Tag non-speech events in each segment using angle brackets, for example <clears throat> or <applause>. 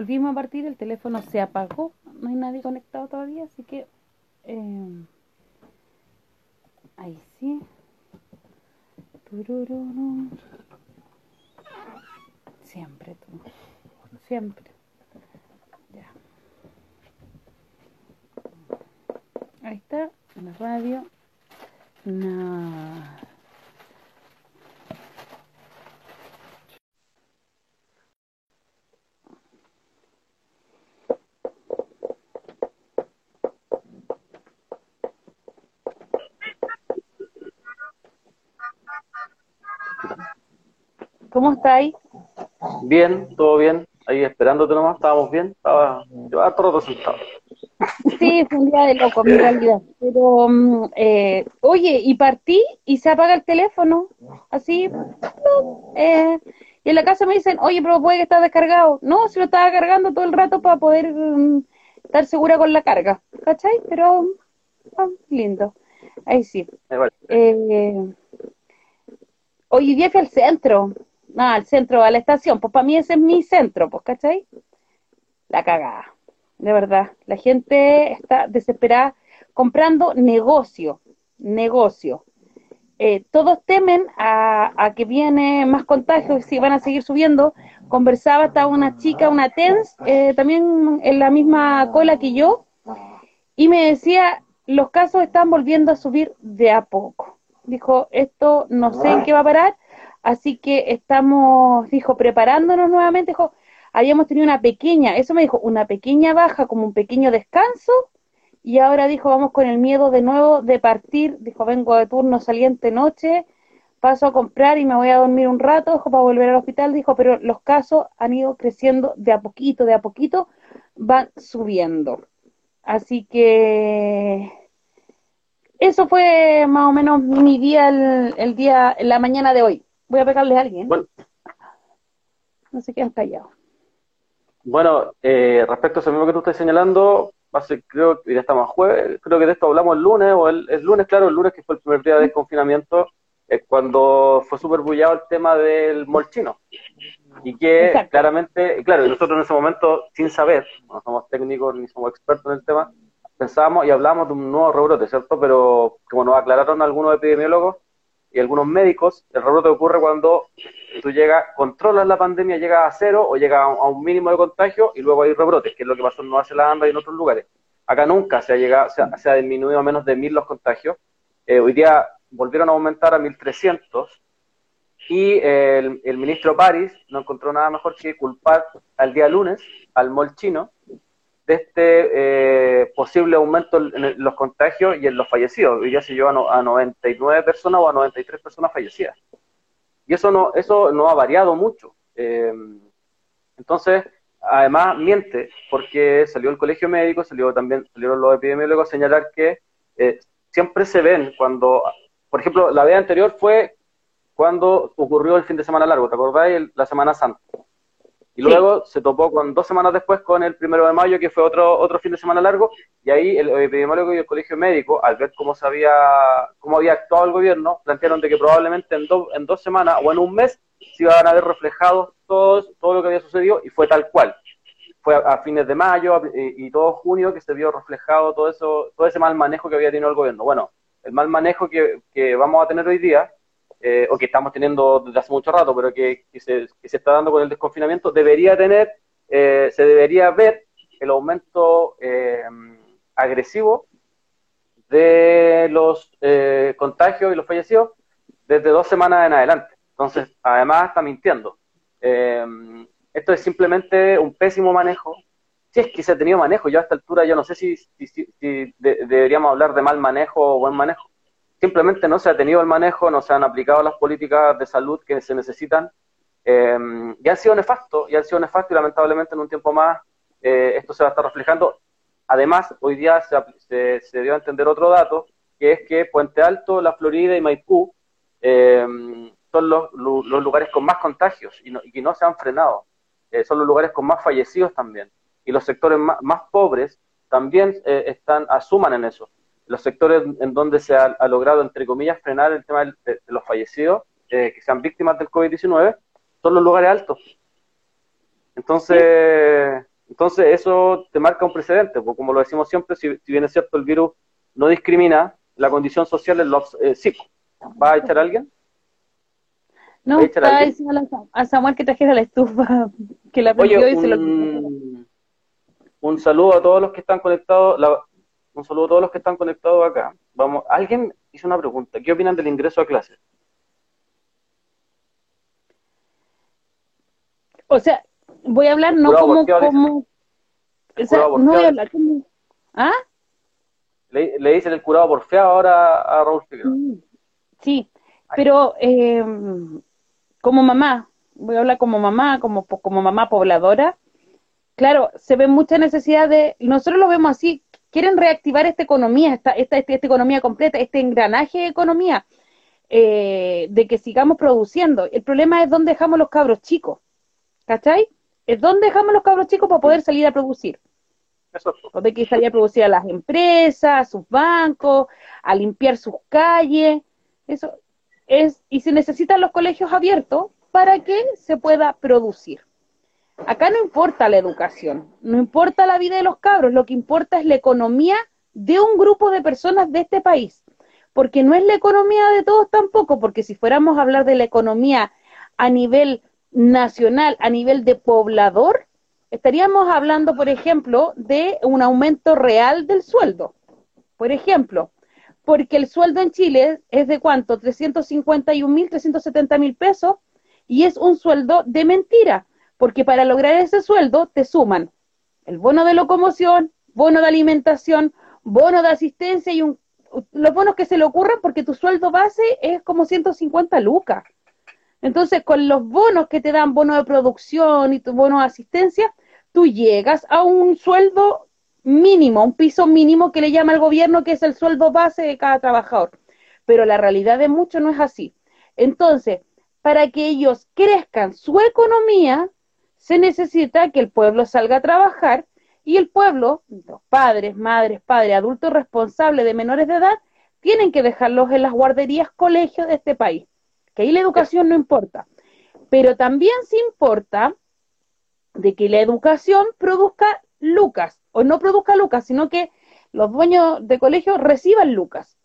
Volvimos a partir, el teléfono se apagó, no hay nadie conectado todavía, así que eh, ahí sí. Siempre tú, siempre. Ya. Ahí está, en la radio. No. ¿Cómo estáis? Bien, todo bien. Ahí esperándote nomás, estábamos bien. Estaba, llevaba todo resultado. Sí, fue un día de loco, en realidad. Pero, mm, eh, oye, y partí y se apaga el teléfono. Así. Eh, y en la casa me dicen, oye, pero puede que está descargado. No, se lo estaba cargando todo el rato para poder mm, estar segura con la carga. ¿Cachai? Pero, ah, lindo. Ahí sí. Eh, hoy día fui al centro no, al centro, a la estación, pues para mí ese es mi centro, pues, ¿cachai? La cagada, de verdad. La gente está desesperada comprando negocio, negocio. Eh, todos temen a, que viene más contagios y si van a seguir subiendo. Conversaba hasta una chica, una TENS, eh, también en la misma cola que yo, y me decía, los casos están volviendo a subir de a poco. Dijo, esto no sé en qué va a parar, Así que estamos, dijo, preparándonos nuevamente, dijo, habíamos tenido una pequeña, eso me dijo, una pequeña baja, como un pequeño descanso, y ahora dijo, vamos con el miedo de nuevo de partir, dijo, vengo de turno saliente noche, paso a comprar y me voy a dormir un rato, dijo, para volver al hospital, dijo, pero los casos han ido creciendo de a poquito, de a poquito, van subiendo. Así que eso fue más o menos mi día, el, el día, la mañana de hoy voy a pegarle a alguien. Bueno. No se quedan callados. Bueno, eh, respecto a eso mismo que tú estás señalando, hace, creo que ya estamos jueves, creo que de esto hablamos el lunes, o el, lunes, claro, el lunes que fue el primer día de confinamiento, es cuando fue súper bullado el tema del molchino. Y que claramente, claro, nosotros en ese momento, sin saber, no somos técnicos ni somos expertos en el tema, pensábamos y hablábamos de un nuevo rebrote, ¿cierto? Pero como nos aclararon algunos epidemiólogos, y algunos médicos, el rebrote ocurre cuando tú llegas, controlas la pandemia, llega a cero o llega a un mínimo de contagio y luego hay rebrotes, que es lo que pasó en Nueva Zelanda y en otros lugares. Acá nunca se ha llegado, se ha, disminuido a menos de mil los contagios. Eh, hoy día volvieron a aumentar a 1300 y el, el ministro París no encontró nada mejor que culpar al día lunes al mol chino de este eh, posible aumento en los contagios y en los fallecidos. Hoy ya se llevan a 99 personas o a 93 personas fallecidas. Y eso no, eso no ha variado mucho. Eh, entonces, además miente, porque salió el colegio médico, salió también, salieron los epidemiólogos a señalar que eh, siempre se ven cuando, por ejemplo, la vez anterior fue cuando ocurrió el fin de semana largo, ¿te acordáis? La Semana Santa. Y luego se topó con dos semanas después con el primero de mayo, que fue otro, otro fin de semana largo, y ahí el epidemiólogo y el colegio médico, al ver cómo, se había, cómo había actuado el gobierno, plantearon de que probablemente en, en dos semanas o en un mes se iban a ver reflejados todos, todo lo que había sucedido, y fue tal cual. Fue a, fines de mayo y, todo junio que se vio reflejado todo, eso, todo ese mal manejo que había tenido el gobierno. Bueno, el mal manejo que, que vamos a tener hoy día eh, o que estamos teniendo desde hace mucho rato, pero que, se, está dando con el desconfinamiento, debería tener, eh, se debería ver el aumento eh, agresivo de los contagios y los fallecidos desde dos semanas en adelante. Entonces, además está mintiendo. esto es simplemente un pésimo manejo. Si es que se ha tenido manejo, yo a esta altura yo no sé si, deberíamos hablar de mal manejo o buen manejo simplemente no se ha tenido el manejo, no se han aplicado las políticas de salud que se necesitan, eh, y han sido nefastos, y han sido nefastos y lamentablemente en un tiempo más eh, esto se va a estar reflejando. Además, hoy día se, se, dio a entender otro dato, que es que Puente Alto, La Florida y Maipú eh, son los, lugares con más contagios y, no, y no se han frenado. son los lugares con más fallecidos también. Y los sectores más, pobres también están, asuman en eso los sectores en donde se ha, logrado, entre comillas, frenar el tema de, los fallecidos, eh, que sean víctimas del COVID-19, son los lugares altos. Entonces, Entonces eso te marca un precedente, porque como lo decimos siempre, si, bien es cierto el virus no discrimina, la condición social es lo... Eh, sí, ¿va a echar a alguien? No, estaba diciendo a Samuel que trajera la estufa, <laughs> que la perdió y se lo un saludo a todos los que están conectados, un saludo a todos los que están conectados acá. Vamos, alguien hizo una pregunta, ¿qué opinan del ingreso a clases? O sea, voy a hablar no como, como o sea, no voy a hablar como ¿Ah? Le, le dicen el curado porfiado ahora a Raúl Figueroa. Sí, pero eh, como mamá, voy a hablar como mamá, como, como mamá pobladora, claro, se ve mucha necesidad de, nosotros lo vemos así, quieren reactivar esta economía, esta, esta, esta, economía completa, este engranaje de economía, eh, de que sigamos produciendo. El problema es dónde dejamos los cabros chicos, ¿cachai? Es dónde dejamos los cabros chicos para poder salir a producir. Donde que salir a producir a las empresas, a sus bancos, a limpiar sus calles. Eso es, y se necesitan los colegios abiertos para que se pueda producir. Acá no importa la educación, no importa la vida de los cabros, lo que importa es la economía de un grupo de personas de este país. Porque no es la economía de todos tampoco, porque si fuéramos a hablar de la economía a nivel nacional, a nivel de poblador, estaríamos hablando, por ejemplo, de un aumento real del sueldo. Por ejemplo, porque el sueldo en Chile es de cuánto? 351 mil, 370 mil pesos, y es un sueldo de mentira, porque para lograr ese sueldo te suman el bono de locomoción, bono de alimentación, bono de asistencia y un, los bonos que se le ocurran porque tu sueldo base es como 150 lucas. Entonces, con los bonos que te dan, bono de producción y tu bono de asistencia, tú llegas a un sueldo mínimo, un piso mínimo que le llama el gobierno, que es el sueldo base de cada trabajador. Pero la realidad de muchos no es así. Entonces, para que ellos crezcan su economía, se necesita que el pueblo salga a trabajar y el pueblo, los padres, madres, padres, adultos responsables de menores de edad, tienen que dejarlos en las guarderías, colegios de este país. Que ahí la educación no importa. Pero también se importa de que la educación produzca lucas, o no produzca lucas, sino que los dueños de colegio reciban lucas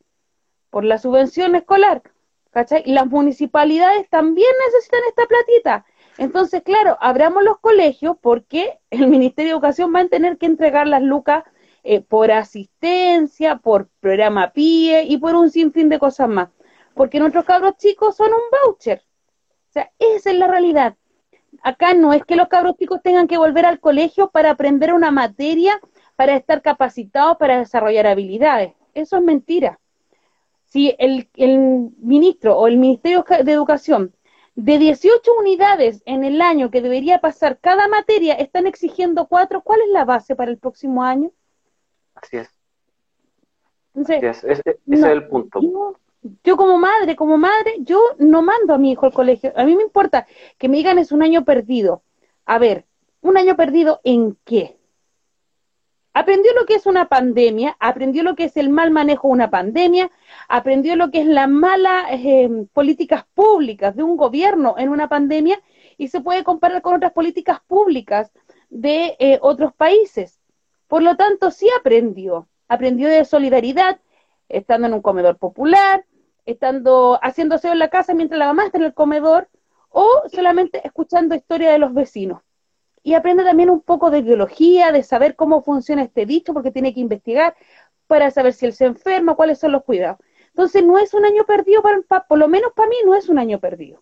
por la subvención escolar, ¿cachai? Las municipalidades también necesitan esta platita. Entonces, claro, abramos los colegios porque el <laughs> Ministerio de Educación va a tener que entregar las lucas eh, por asistencia, por programa PIE y por un sinfín de cosas más. Porque nuestros cabros chicos son un voucher. O sea, esa es la realidad acá no es que los cabros chicos tengan que volver al colegio para aprender una materia, para estar capacitados para desarrollar habilidades. Eso es mentira. Si el, ministro o el Ministerio de Educación de 18 unidades en el año que debería pasar cada materia están exigiendo cuatro, ¿cuál es la base para el próximo año? Así es. Ese, es el punto yo como madre, como madre, yo no mando a mi hijo al colegio. A mí me importa que me digan es un año perdido. A ver, ¿un año perdido en qué? Aprendió lo que es una pandemia, aprendió lo que es el mal manejo de una pandemia, aprendió lo que es la mala eh, políticas públicas de un gobierno en una pandemia y se puede comparar con otras políticas públicas de eh, otros países. Por lo tanto, sí aprendió, aprendió de solidaridad, estando en un comedor popular, estando haciéndose en la casa mientras la mamá está en el comedor o solamente escuchando historia de los vecinos. Y aprende también un poco de biología, de saber cómo funciona este dicho, porque tiene que investigar para saber si él se enferma, cuáles son los cuidados. Entonces no es un año perdido, para, por lo menos para mí no es un año perdido.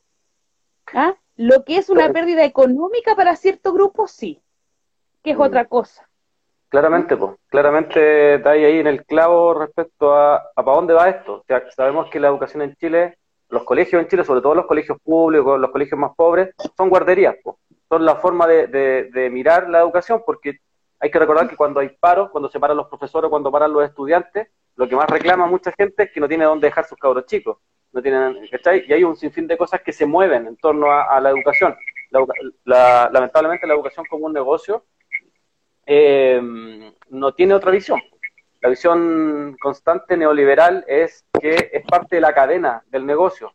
¿Ah? Lo que es una pérdida económica para ciertos grupos, sí, que es mm. otra cosa. Claramente, pues, claramente está ahí en el clavo respecto a, a para dónde va esto. sabemos que la educación en Chile, los colegios en Chile, sobre todo los colegios públicos, los colegios más pobres, son guarderías, son la forma de, mirar la educación, porque hay que recordar que cuando hay paro, cuando se paran los profesores, cuando paran los estudiantes, lo que más reclama mucha gente es que no tiene dónde dejar sus cabros chicos. No tienen. Y hay un sinfín de cosas que se mueven en torno a, la educación. lamentablemente la educación como un negocio eh, no tiene otra visión. La visión constante neoliberal es que es parte de la cadena del negocio.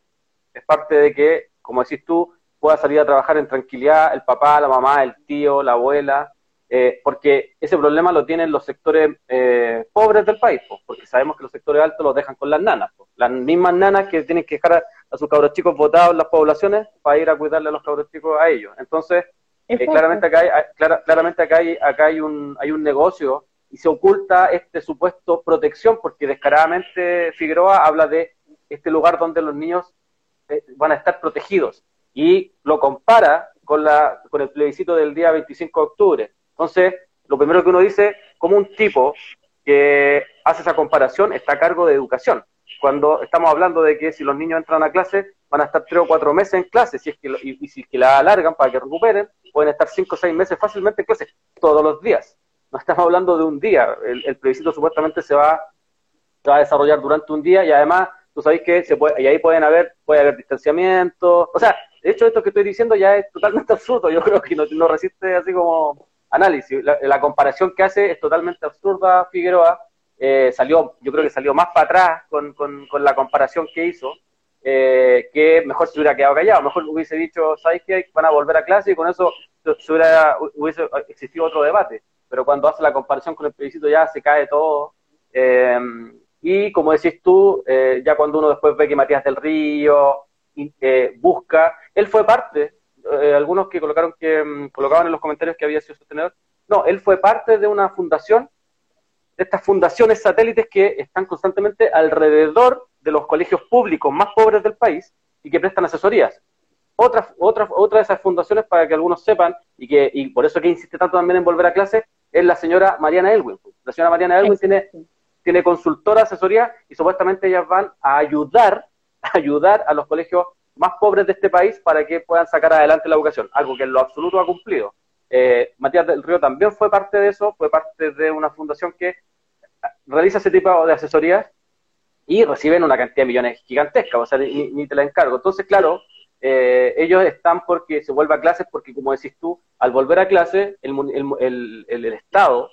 Es parte de que, como decís tú, pueda salir a trabajar en tranquilidad el papá, la mamá, el tío, la abuela, eh, porque ese problema lo tienen los sectores eh, pobres del país, porque sabemos que los sectores altos los dejan con las nanas, las mismas nanas que tienen que dejar a, sus cabros chicos votados en las poblaciones para ir a cuidarle a los cabros chicos a ellos. Entonces, eh, claramente acá, hay, claramente acá, hay, acá hay, un, hay un negocio y se oculta este supuesto protección, porque descaradamente Figueroa habla de este lugar donde los niños van a estar protegidos y lo compara con, la, con el plebiscito del día 25 de octubre entonces, lo primero que uno dice, como un tipo que hace esa comparación está a cargo de educación. Cuando estamos hablando de que si los niños entran a clase, van a estar tres o cuatro meses en clase, si es que, y, si es que la alargan para que recuperen, pueden estar cinco o seis meses fácilmente en clase, todos los días. No estamos hablando de un día, el, plebiscito supuestamente se va, se va a desarrollar durante un día y además tú sabes que se puede, y ahí pueden haber, puede haber distanciamiento, o sea, de hecho esto que estoy diciendo ya es totalmente <laughs> absurdo, yo creo que no, resiste así como análisis. La, comparación que hace es totalmente absurda Figueroa. Eh, salió, yo creo que salió más para atrás con, con, la comparación que hizo, eh, que mejor se hubiera quedado callado, mejor hubiese dicho, ¿sabes qué? Van a volver a clase y con eso se hubiera, hubiese existido otro debate. Pero cuando hace la comparación con el plebiscito ya se cae todo. Eh, y como decís tú, ya cuando uno después ve que Matías del Río busca, él fue parte eh, algunos que colocaron que mm, colocaban en los comentarios que había sido sostenedor. No, él fue parte de una fundación, de estas fundaciones satélites que están constantemente alrededor de los colegios públicos más pobres del país y que prestan asesorías. Otra, otra, otra de esas fundaciones, para que algunos sepan, y que y por eso que insiste tanto también en volver a clase, es la señora Mariana Elwin. La señora Mariana Elwin tiene, tiene consultora, asesoría, y supuestamente ellas van a ayudar, <laughs> ayudar a los colegios más pobres de este país para que puedan sacar adelante la educación, algo que en lo absoluto ha cumplido. Eh, Matías del Río también fue parte de eso, fue parte de una fundación que realiza ese tipo de asesorías y reciben una cantidad de millones gigantesca, o sea, ni, te la encargo. Entonces, claro, eh, ellos están porque se vuelve a clases, porque como decís tú, al volver a clase, el, el, el, el Estado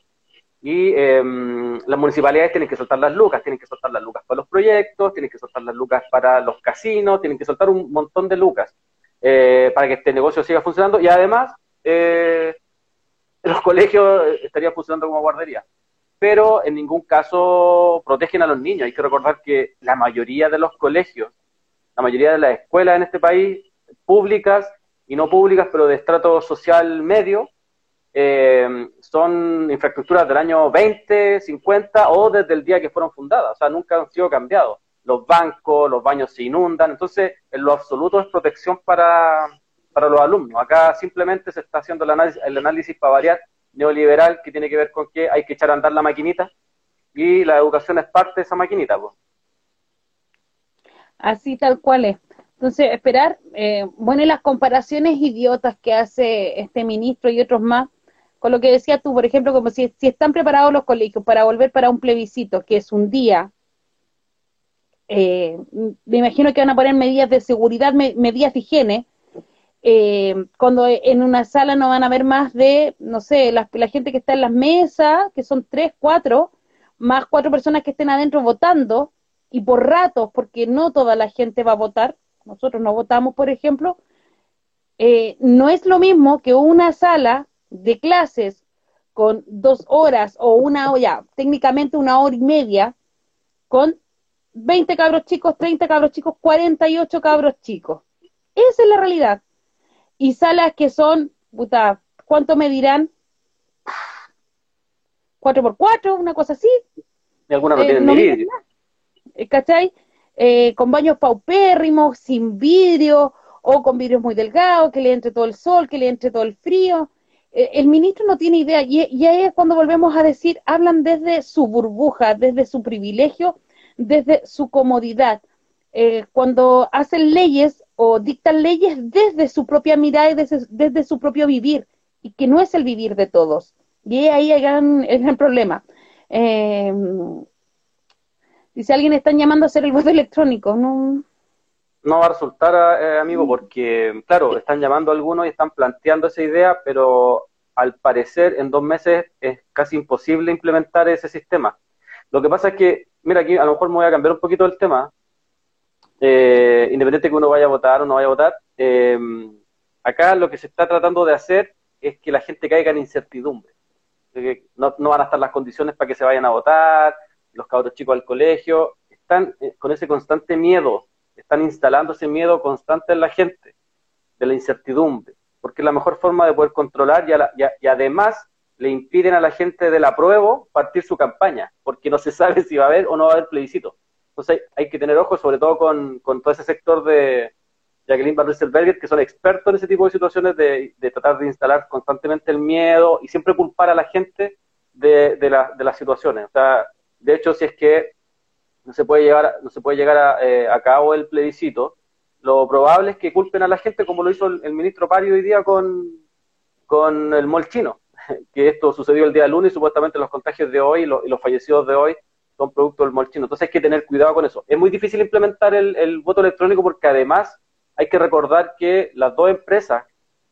y em, las municipalidades tienen que soltar las lucas, tienen que soltar las lucas para los proyectos, tienen que soltar las lucas para los casinos, tienen que soltar un montón de lucas eh, para que este negocio siga funcionando y además eh, los colegios estarían funcionando como guardería. Pero en ningún caso protegen a los niños. Hay que recordar que la mayoría de los colegios, la mayoría de las escuelas en este país, públicas y no públicas, pero de estrato social medio, eh, son infraestructuras del año 20, 50 o desde el día que fueron fundadas, o sea, nunca han sido cambiados. Los bancos, los baños se inundan, entonces en lo absoluto es protección para, para los alumnos. Acá simplemente se está haciendo el análisis, el análisis para variar neoliberal que tiene que ver con que hay que echar a andar la maquinita y la educación es parte de esa maquinita. Pues. Así tal cual es. Entonces, esperar, eh, bueno, y las comparaciones idiotas que hace este ministro y otros más, con lo que decías tú, por ejemplo, como si, si están preparados los colegios para volver para un plebiscito, que es un día, eh, me imagino que van a poner medidas de seguridad, medidas de higiene, eh, cuando en una sala no van a haber más de, no sé, la, la, gente que está en las mesas, que son tres, cuatro, más cuatro personas que estén adentro votando, y por ratos, porque no toda la gente va a votar, nosotros no votamos, por ejemplo, eh, no es lo mismo que una sala de clases con dos horas o una, ya, técnicamente una hora y media, con 20 cabros chicos, 30 cabros chicos, 48 cabros chicos. Esa es la realidad. Y salas que son, puta, ¿cuánto me dirán? ¿Cuatro por cuatro? Una cosa así. Y algunas no eh, tienen ni vidrio. Eh, ¿Cachai? Eh, con baños paupérrimos, sin vidrio, o con vidrios muy delgados, que le entre todo el sol, que le entre todo el frío. Eh, el ministro no tiene idea y, ahí es cuando volvemos a decir, hablan desde su burbuja, desde su privilegio, desde su comodidad. Eh, cuando hacen leyes o dictan leyes desde su propia mirada y desde, su propio vivir, y que no es el vivir de todos. Y ahí hay gran, el gran problema. Eh, dice alguien, están llamando a hacer el voto electrónico, ¿no? No va a resultar, eh, amigo, mm. porque, claro, están llamando a algunos y están planteando esa idea, pero al parecer en dos meses es casi imposible implementar ese sistema. Lo que pasa es que, mira, aquí a lo mejor me voy a cambiar un poquito el tema, eh, independiente que uno vaya a votar o no vaya a votar, eh, acá lo que se está tratando de hacer es que la gente caiga en incertidumbre. no, no van a estar las condiciones para que se vayan a votar, los cabros chicos al colegio, están eh, con ese constante miedo, están instalando ese miedo constante en la gente, de la incertidumbre, porque es la mejor forma de poder controlar y, y, además le impiden a la gente del apruebo partir su campaña, porque no se sabe si va a haber o no va a haber plebiscito. Entonces hay, que tener ojo, sobre todo con, todo ese sector de Jacqueline Van Rysselberger, que son expertos en ese tipo de situaciones de, de, tratar de instalar constantemente el miedo y siempre culpar a la gente de, de, la, de las situaciones. O sea, de hecho, si es que no se puede llegar, no se puede llegar a, eh, a, cabo el plebiscito, lo probable es que culpen a la gente como lo hizo el, ministro Pario hoy día con, con el molchino, <laughs> que esto sucedió el día lunes y supuestamente los contagios de hoy y, los fallecidos de hoy son producto del molchino. Entonces hay que tener cuidado con eso. Es muy difícil implementar el, el voto electrónico porque además hay que recordar que las dos empresas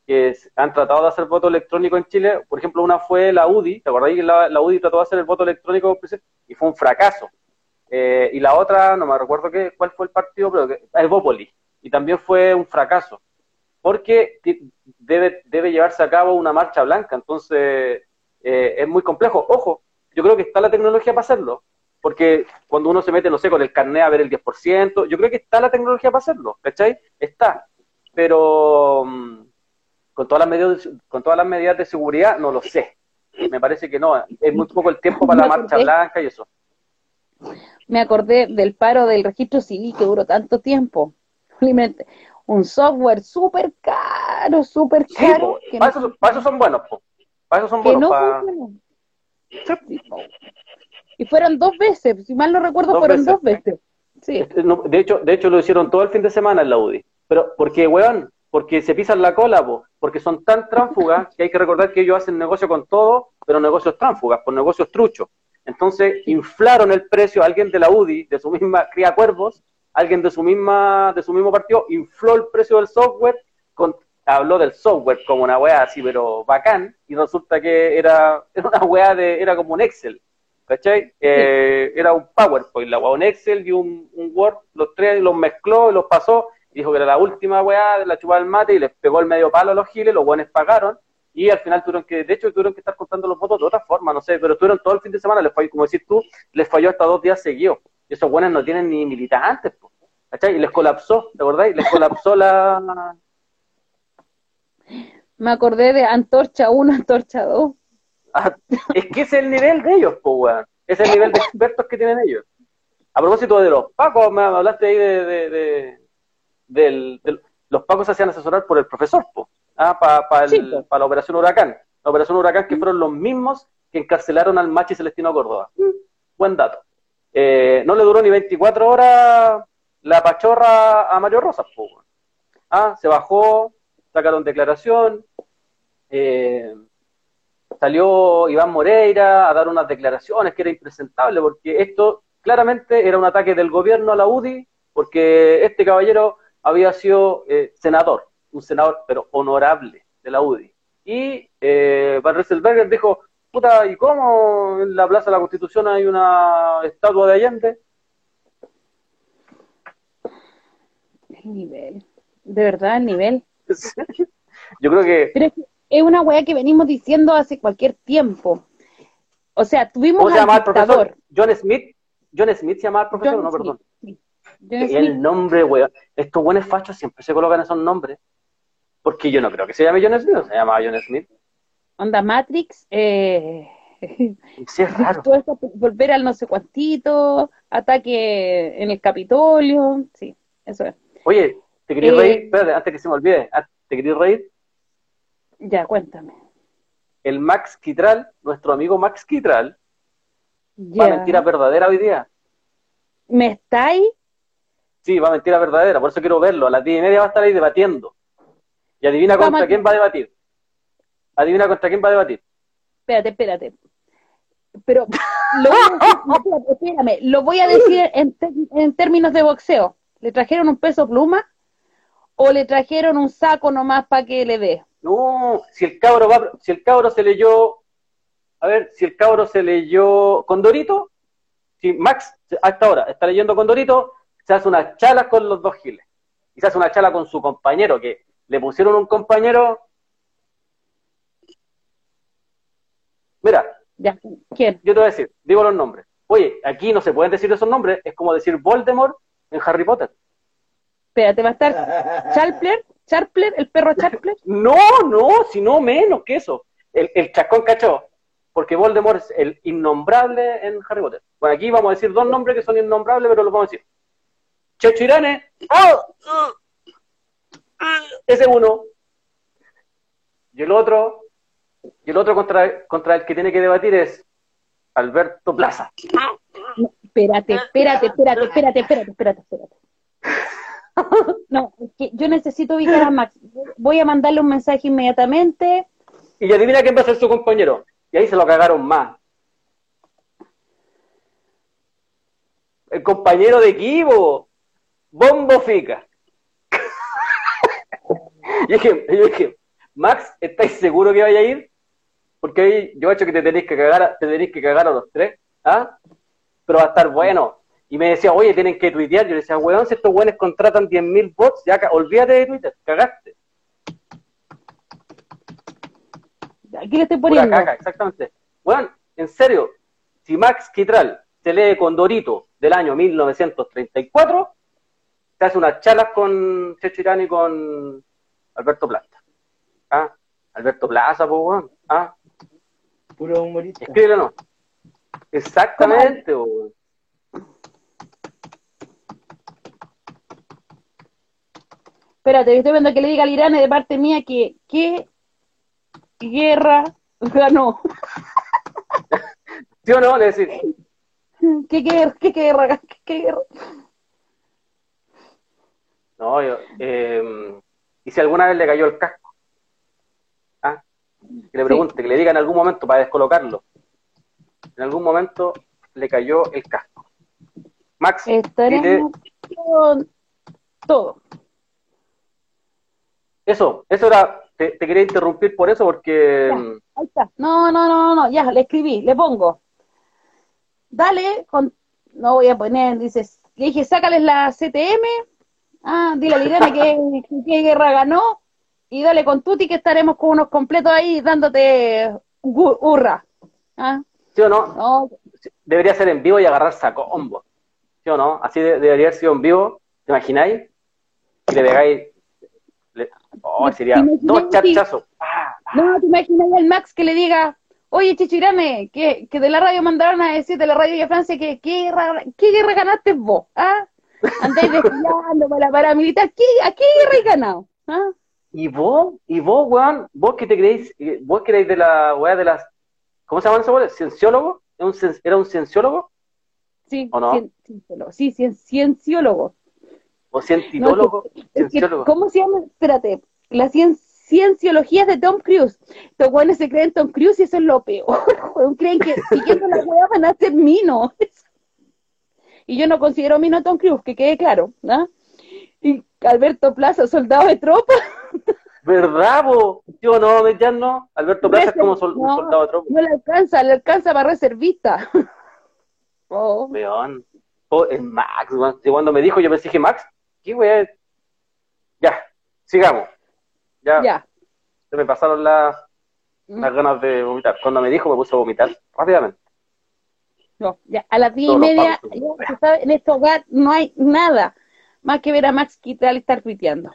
que han tratado de hacer voto electrónico en Chile, por ejemplo, una fue la UDI, ¿te acordáis que la, la UDI trató de hacer el voto electrónico y fue un fracaso? Eh, y la otra, no me recuerdo qué, cuál fue el partido, pero que, el Bópoli, y también fue un fracaso, porque debe, debe llevarse a cabo una marcha blanca, entonces eh, es muy complejo. Ojo, yo creo que está la tecnología para hacerlo, porque cuando uno se mete, no sé, con el carnet a ver el 10%, yo creo que está la tecnología para hacerlo, ¿cachai? Está, pero mm, con todas las medidas, con todas las medidas de seguridad, no lo sé. Me parece que no, es muy poco el tiempo para la marcha blanca y eso me acordé del paro del registro civil que duró tanto tiempo. Un software súper caro, súper caro. para, eso, son buenos, para eso son buenos. Y fueron dos veces, si mal no recuerdo, fueron dos veces. Sí. Este, de, hecho, de hecho, lo hicieron todo el fin de semana en la UDI. Pero, ¿por qué, weón? Porque se pisan la cola, porque son tan tránfugas que hay que recordar que ellos hacen negocio con todo, pero negocios tránfugas, por negocios truchos. Entonces inflaron el precio, alguien de la UDI, de su misma cría cuervos, alguien de su misma, de su mismo partido, infló el precio del software, habló del software como una weá así, pero bacán, y resulta que era, <laughs> era una weá de, era como un Excel, ¿cachai? Eh, era un PowerPoint, la weá, un Excel y un, Word, los tres los mezcló y los pasó, y dijo que era la última weá de la chupada del mate y les pegó el medio palo a los giles, los buenos pagaron, y al final tuvieron que, de hecho, tuvieron que estar contando los votos de otra forma, no sé, pero tuvieron todo el fin de semana, les falló, como decís tú, les falló hasta dos días seguidos. Y esos buenos no tienen ni militantes, ¿cachai? Y les colapsó, ¿de verdad? Y les colapsó la... Me acordé de Antorcha 1, Antorcha 2. Ah, es que ese es el nivel de ellos, pues, weón. Es el nivel de expertos que tienen ellos. A propósito de los pacos, me hablaste ahí de, de, de, de los pacos se hacían asesorar por el profesor, pues ah, para la operación Huracán. La operación Huracán que fueron los mismos que encarcelaron al Machi Celestino Córdoba. Mm, buen dato. Eh, no le duró ni 24 horas la pachorra a Mario Rosas. Ah, se bajó, sacaron declaración, eh, salió Iván Moreira a dar unas declaraciones que era impresentable porque esto claramente era un ataque del gobierno a la UDI porque este caballero había sido eh, senador un senador, pero honorable de la UDI. Y eh, Van Rieselberger dijo, puta, ¿y cómo en la Plaza de la Constitución hay una estatua de Allende? El nivel, de verdad, el nivel. Yo creo que... es una weá que venimos diciendo hace cualquier tiempo. O sea, tuvimos ¿Cómo se llama el profesor? John Smith. John Smith se llama el profesor, no, perdón. El nombre, weón. Estos buenos fachos siempre se colocan esos nombres. Porque yo no creo que se llame John Smith, se llama John Smith. Onda Matrix, eh, sí, es raro. <laughs> volver al no sé cuantito, ataque en el Capitolio, sí, eso es. Oye, ¿te quería reír? Eh, Espérate, antes que se me olvide, ah, ¿te quería reír? Ya, cuéntame. El Max Quitral, nuestro amigo Max Quitral, va a mentira verdadera hoy día. ¿Me estáis? Sí, va a mentira verdadera, por eso quiero verlo. A las diez y media va a estar ahí debatiendo. Y adivina contra quién va a debatir. Adivina contra quién va a debatir. Espérate, espérate. Pero <laughs> lo voy a, espérame, lo voy a decir en, términos de boxeo. ¿Le trajeron un peso pluma o le trajeron un saco nomás para que le dé? No, si el cabro va, si el cabro se leyó, a ver, si el cabro se leyó Condorito, si Max hasta ahora está leyendo Condorito, se hace una chala con los dos giles. Y se hace una chala con su compañero, que le pusieron un compañero. Mira, Ya, ¿quién? Yo te voy a decir, digo los nombres. Oye, aquí no se pueden decir esos nombres, es como decir Voldemort en Harry Potter. Espérate, va a estar Charpler, Charpler, el perro Charpler. <laughs> No, no, sino menos que eso. El, el chascón cachó. Porque Voldemort es el innombrable en Harry Potter. Bueno, aquí vamos a decir dos nombres que son innombrables, pero los vamos a decir. Checho Irane. ¡Oh! Ese uno. Y el otro. Y el otro contra, contra el que tiene que debatir es Alberto Plaza. No, espérate, espérate, espérate, espérate, espérate, espérate, espérate. No, es que yo necesito ubicar a Max. Voy a mandarle un mensaje inmediatamente. Y adivina quién va a ser su compañero. Y ahí se lo cagaron más. El compañero de equipo, Bombo Fica. <laughs> y dije, yo dije, Max, ¿estáis seguro que vaya a ir? Porque ahí yo he hecho que te tenéis que cagar, a- te tenéis que cagar a los tres, ¿ah? Pero va a estar bueno. Y me decía, oye, tienen que tuitear. Yo le decía, weón, si estos weones contratan 10.000 bots, ya olvídate de Twitter, cagaste. Aquí le estoy Pura poniendo. caca, exactamente. Bueno, en serio, si Max Quitral se lee con Dorito del año 1934, se hace unas charlas con Checho Irán y con Alberto Plaza. ¿Ah? Alberto Plaza, pues, weón. ¿Ah? Puro humorista. Escríbelo, no. Exactamente, weón. Espérate, estoy viendo que le diga al Irán de parte mía que qué guerra ganó. <laughs> ¿Sí o no? Le decir, ¿Qué guerra? ¿Qué guerra? ¿Qué guerra? no, yo, eh, y si alguna vez le cayó el casco, ¿ah? que le pregunte, que le diga en algún momento para descolocarlo. En algún momento le cayó el casco. Max, dile- todo. eso, eso era, te, te quería interrumpir por eso porque Ya. Ahí está. No, no, no, no, ya, le escribí, le pongo. Dale, con, no voy a poner, dices, le dije, sácales la CTM, ah, dile a Liliana que, que, guerra ganó, y dale con Tuti que estaremos con unos completos ahí dándote hurra. Ah, ¿sí o no? no, Debería ser en vivo y agarrarse a combo. ¿Sí o no? Así de- debería haber sido en vivo, ¿te imagináis? Y le pegáis. le- oh, sería ¿Te imaginas dos. Ah, no, te imaginas al Max que le diga, oye Chichirame, que, que de la radio mandaron a decir de la radio de Francia que qué guerra, qué guerra ganaste vos, ¿ah? Andáis desfilando para la paramilitar, ¿qué, ¿a qué guerra has ganado? ¿Ah? Y vos, y vos, weón, vos que te creéis, eh, vos que erais de la weá de las. ¿Cómo se llaman esos weones? ¿Cienciólogo? ¿Era un, cien- ¿Era un cienciólogo? Sí, ¿O no? cien- cienciólogo, sí, cien- cienciólogo. ¿O cientitólogo? Es que, cienciólogo. ¿Cómo se llama? Espérate, la cien, cienciología de Tom Cruise. Estos güeyes se creen Tom Cruise y eso es lo peor. <laughs> creen que siguiendo la hueá van a ser mino. Y yo no considero mino a Tom Cruise, que quede claro. ¿no? Y Alberto Plaza, soldado de tropa. <laughs> ¿Verdad, vos? ¿Sí o no, no? Alberto Plaza es como sol- un soldado de tropa. No le alcanza, le alcanza para reservista. <laughs> Oh. Weón. Oh, es Max, weón. Cuando me dijo, yo pensé que Max, ¿qué weón? Ya, sigamos. Ya, Ya. se me pasaron las, las ganas de vomitar. Cuando me dijo, me puse a vomitar rápidamente. No, ya, a las diez y media, ya en este hogar no hay nada más que ver a Max Quital estar tuiteando.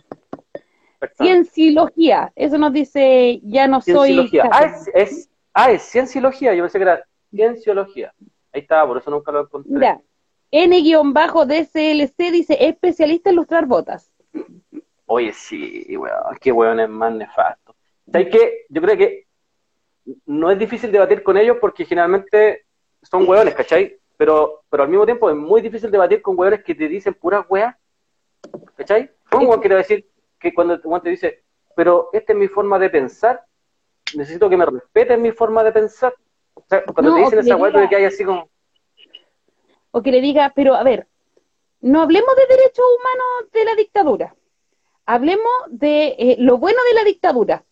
Cienciología, eso nos dice, ya no soy... Cienciología. Ah, es, es, ah, es cienciología. Yo pensé que era cienciología. Ahí estaba, por eso nunca lo encontré. Mira, N-DCLC dice, especialista en lustrar botas. Oye, sí, weón, qué weón es más nefasto. ¿Sabes qué? Yo creo que no es difícil debatir con ellos porque generalmente son weones, ¿cachai? Pero, pero al mismo tiempo es muy difícil debatir con weones que te dicen puras weas, ¿cachai? Un weón quiere decir que cuando weón te dice, pero esta es mi forma de pensar, necesito que me respeten mi forma de pensar. O sea, cuando No, te dicen que esa tú diga- que hay así como, O que le diga, pero a ver, no hablemos de derechos humanos de la dictadura. Hablemos de eh, lo bueno de la dictadura.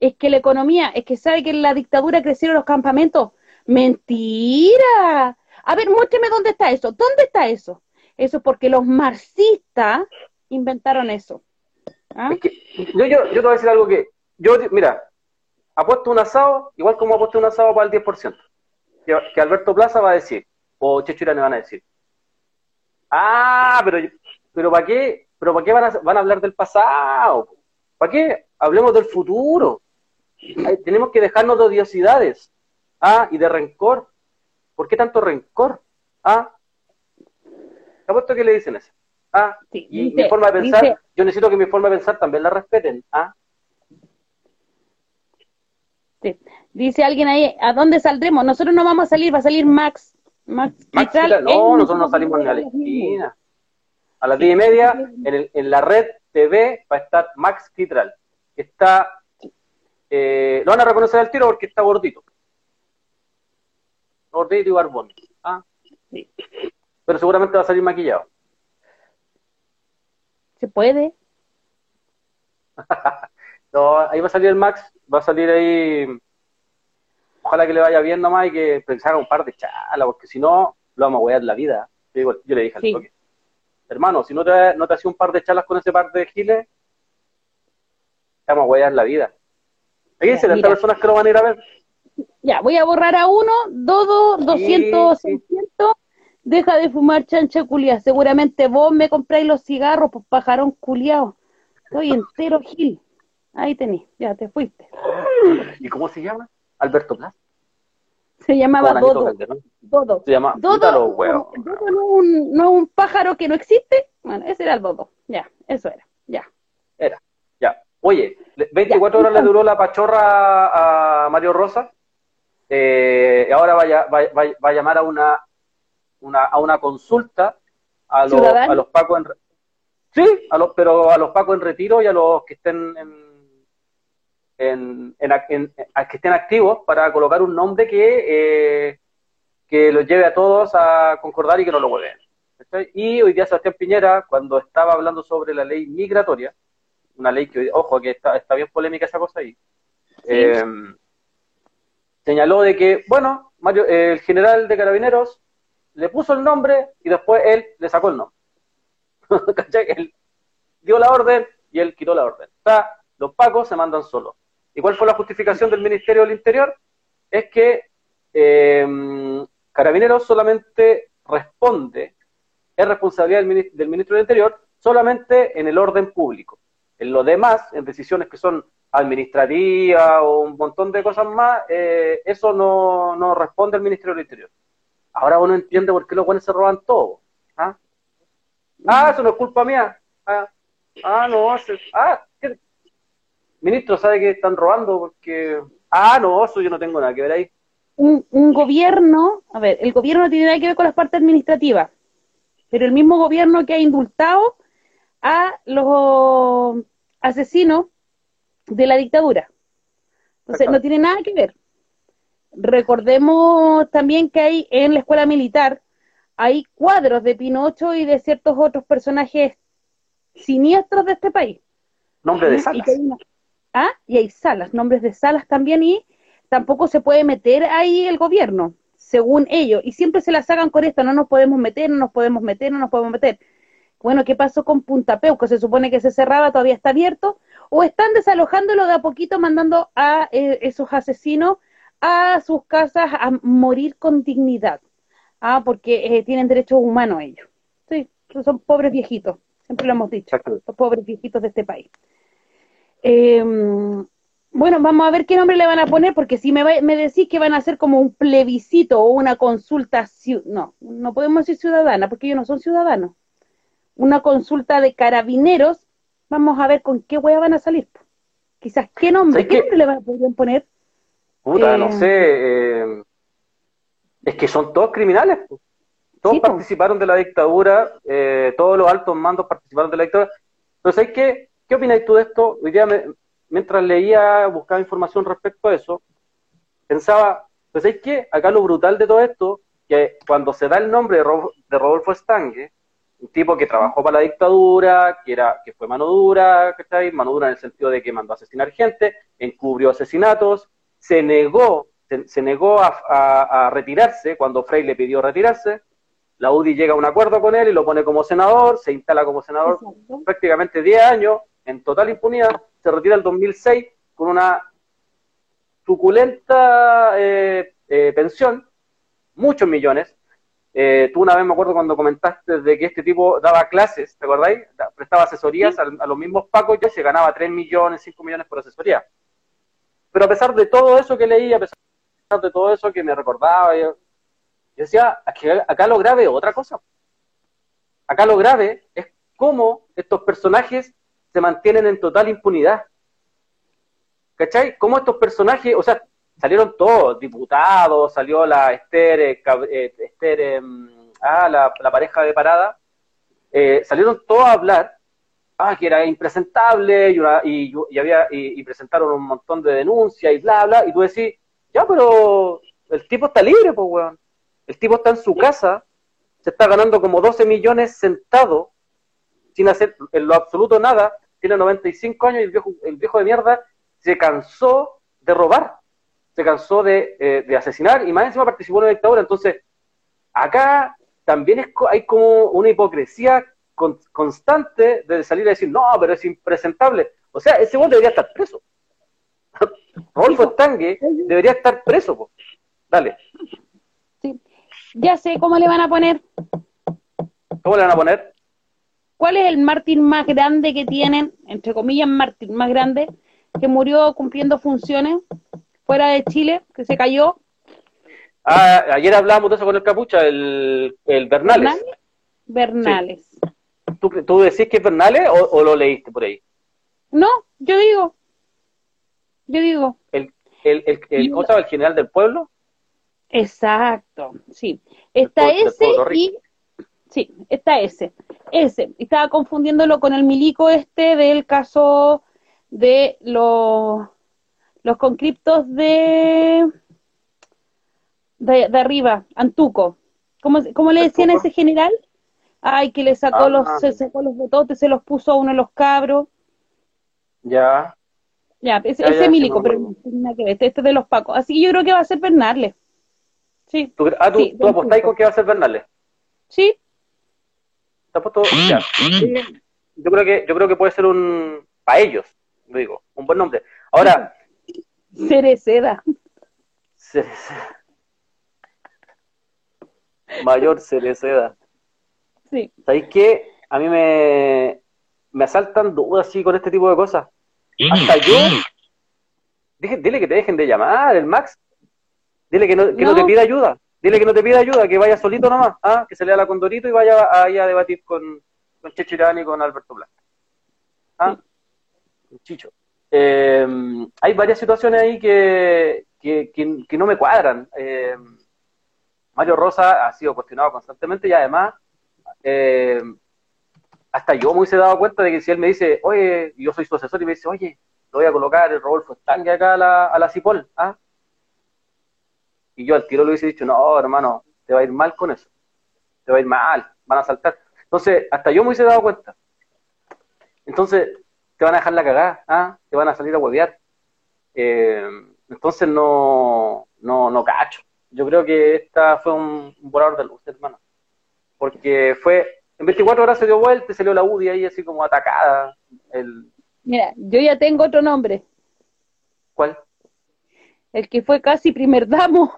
Es que la economía, es que sabe que en la dictadura crecieron los campamentos. Mentira. A ver, muéstrame dónde está eso. ¿Dónde está eso? Eso es porque los marxistas inventaron eso. ¿Ah? Es que yo, yo, yo te voy a decir algo que, yo, mira, apuesto un asado, igual como apuesto un asado para el 10%. Que, que Alberto Plaza va a decir, o Checho Irane van a decir. Ah, pero, pero ¿para qué? ¿Pero para qué van a, van a hablar del pasado? ¿Para qué? Hablemos del futuro. Tenemos que dejarnos de odiosidades. Ah, y de rencor. ¿Por qué tanto rencor? Ah, apuesto que le dicen eso. Ah, Sí, y dice- mi forma de pensar, dice- yo necesito que mi forma de pensar también la respeten. Ah, Sí. Dice alguien ahí, ¿a dónde saldremos? Nosotros no vamos a salir, va a salir Max. Max, Max no, nosotros no salimos ni a la esquina. A las diez y media, en, el- en la red TV va a estar Max Quitral. que Está, eh, lo van a reconocer al tiro porque está gordito. Gordito y barbón. Ah. Sí. Pero seguramente va a salir maquillado. ¿Se puede? <laughs> No, ahí va a salir el Max, va a salir ahí. Ojalá que le vaya bien nomás y que haga un par de chalas, porque si no, lo vamos a huear la vida. Yo, digo- yo le dije al Sí. toque, hermano, si no te, no te hacía un par de chalas con ese par de giles, te vamos a huear la vida. Ya, 70 mira. personas que lo van a ir a ver. Ya, voy a borrar a uno, Dodo, 200, Sí, sí. 600. Deja de fumar chancha culia. Seguramente vos me compráis los cigarros, pues pajarón culiao. Estoy entero gil. Ahí tenés, ya te fuiste. ¿Y cómo se llama? Alberto Plaza. Se llamaba Dodo. Calderón. Dodo. Se llama Dodo. Dodo no es un, no es un pájaro que no existe. Bueno, ese era el Dodo. Ya, eso era. Ya. Era. Oye, le- 24 horas le duró la pachorra a Mario Rosa. Eh, ahora va, a lla- va- va- va a llamar a una, una, a una consulta a los, a los pacos en sí, a los, pero a los pacos en retiro y a los que estén en, en, en, en- a que estén activos para colocar un nombre que, eh, que los lleve a todos a concordar y que no lo vuelven. Y hoy día Sebastián Piñera, cuando estaba hablando sobre la ley migratoria, una ley que, ojo, que está, está bien polémica esa cosa ahí, eh, señaló de que, bueno, Mario, eh, el general de carabineros le puso el nombre y después él le sacó el nombre. <laughs> ¿Cachai? Él dio la orden y él quitó la orden. O sea, los pacos se mandan solos. ¿Y cuál fue la justificación del Ministerio del Interior? Es que eh, Carabineros solamente responde, es responsabilidad del, del Ministro del Interior, solamente en el orden público. En lo demás, en decisiones que son administrativas o un montón de cosas más, eh, eso no, no responde al Ministerio del Interior. Ahora uno entiende por qué los buenos se roban todo. ¿ah? Ah, eso no es culpa mía. Ah, ah no, ese- ah, ministro sabe que están robando porque, ah, no, eso yo no tengo nada que ver ahí. Un, un gobierno, a ver, el gobierno no tiene nada que ver con las partes administrativas, pero el mismo gobierno que ha indultado a los asesinos de la dictadura. Entonces, no tiene nada que ver. Recordemos también que hay en la escuela militar, hay cuadros de Pinocho y de ciertos otros personajes siniestros de este país. Nombre de Y salas. que hay una- Ah, y hay salas, nombres de salas también, y tampoco se puede meter ahí el gobierno, según ellos. Y siempre se la sacan con esto, no nos podemos meter, no nos podemos meter, no nos podemos meter. Bueno, ¿qué pasó con Punta Peuco? Se supone que se cerraba, todavía está abierto, o están desalojándolo de a poquito, mandando a eh, esos asesinos a sus casas a morir con dignidad. Ah, porque eh, tienen derechos humanos ellos. Sí, son pobres viejitos, siempre lo hemos dicho los pobres viejitos de este país. Eh, bueno, vamos a ver qué nombre le van a poner, porque si me, va- me decís que van a hacer como un plebiscito o una consulta, no, no podemos decir ciudadana, porque ellos no son ciudadanos. Una consulta de carabineros, vamos a ver con qué hueá van a salir. Quizás, ¿qué nombre? ¿Sabes ¿Qué qué? nombre le van a podrían poner? Puta, Eh, no sé. eh, es que son todos criminales. po. Todos Sí, po. participaron de la dictadura, eh, todos los altos mandos participaron de la dictadura. Entonces, ¿hay qué, ¿qué opináis tú de esto? Hoy día, me- mientras leía, buscaba información respecto a eso, pensaba, pues ¿sabéis qué? Acá lo brutal de todo esto, que cuando se da el nombre de Rodolfo Estangue, un tipo que trabajó para la dictadura, que era que fue mano dura, ¿cachai? Mano dura en el sentido de que mandó a asesinar gente, encubrió asesinatos, se negó, se, se negó a, a- a retirarse cuando Frey le pidió retirarse, la UDI llega a un acuerdo con él y lo pone como senador, se instala como senador Exacto. prácticamente 10 años en total impunidad, se retira el 2006 con una truculenta eh, eh, pensión, muchos millones. Eh, tú una vez me acuerdo cuando comentaste de que este tipo daba clases, ¿te acordáis? Prestaba asesorías a, a los mismos pacos y se ganaba 3 millones, 5 millones por asesoría. Pero a pesar de todo eso que leí, a pesar de todo eso que me recordaba, yo, yo decía, "Aquí- acá lo grave es otra cosa. Acá lo grave es cómo estos personajes se mantienen en total impunidad. ¿Cachai? Cómo estos personajes, o sea, salieron todos, diputados, salió la Esther, eh, eh, Esther, em, ah, la, pareja de parada, eh, salieron todos a hablar, ah, que era impresentable, y, una- y, había, y, y presentaron un montón de denuncias y bla, bla, y tú decís, ya, pero el tipo está libre, pues, weón. El tipo está en su casa, se está ganando como 12 millones sentado, sin hacer en lo absoluto nada, tiene 95 años y el viejo, el viejo de mierda se cansó de robar, se cansó de, eh, de asesinar y más encima participó en una dictadura. Entonces, acá también es, hay como una hipocresía con- constante de salir a decir, no, pero es impresentable. O sea, ese güey debería estar preso. <laughs> Rodolfo Stange debería estar preso. po. Dale, Sí. Ya sé cómo le van a poner. ¿cómo le van a poner? ¿Cuál es el mártir más grande que tienen, entre comillas, mártir más grande, que murió cumpliendo funciones fuera de Chile, que se cayó? Ah, ayer hablábamos de eso con el capucha, el, el Bernales. Bernales. ¿Tú, tú decís que es Bernales o, o lo leíste por ahí? No, yo digo. Yo digo. El, el, el, el- ¿Cómo? ¿El general del pueblo? Exacto, sí. Está ese y... Sí, está ese. Ese. Estaba confundiéndolo con el milico este del caso de los, los conscriptos de, de, de arriba, Antuco. ¿Cómo, cómo le decían a ese general? Ay, que le sacó Ah. los, se sacó los bototes, se los puso a uno de los cabros. Ya. Ya, ese, Ya, milico, pero no tiene nada que ver. Este, este es de los pacos. Así que yo creo que va a ser Bernarles. Sí, ¿Tú, ah, tú, Sí, tú del apostáis punto. con que va a ser Bernales. sí, ¿Te apuesto? Ya. Sí, Yo creo que, yo creo que puede ser un, para ellos, lo digo, un buen nombre. Ahora, Cereceda. se- Mayor Cereceda. Sí. ¿Sabéis qué? A mí me, me asaltan dudas así con este tipo de cosas. Hasta yo. Dije- dile que te dejen de llamar, el Max. Dile que no, que no. No. te pida ayuda. Dile que no te pida ayuda, que vaya solito nomás. ¿ah? Que se lea la Condorito y vaya ahí a debatir con, con Checho Irán y con Alberto Blanco. ¿Ah? Con Chicho. Eh, hay varias situaciones ahí que, que, no me cuadran. Eh, Mario Rosa ha sido cuestionado constantemente y además eh, hasta yo me hubiese dado cuenta de que si él me dice, oye, yo soy su asesor y me dice, oye, lo voy a colocar el Rodolfo Estanque acá a la, a la Cipol, ¿ah? Y yo al tiro le hubiese dicho, no, hermano, te va a ir mal con eso. Te va a ir mal, van a saltar. Entonces, hasta yo me hubiese dado cuenta. Entonces, te van a dejar la cagada, ¿ah? Te van a salir a huevear. Eh, entonces, no, no, no cacho. Yo creo que esta fue un, un borrador de luz, hermano. Porque fue, en 24 horas se dio vuelta y salió la UDI ahí así como atacada. El, Mira, yo ya tengo otro nombre. ¿Cuál? El que fue casi primer damo.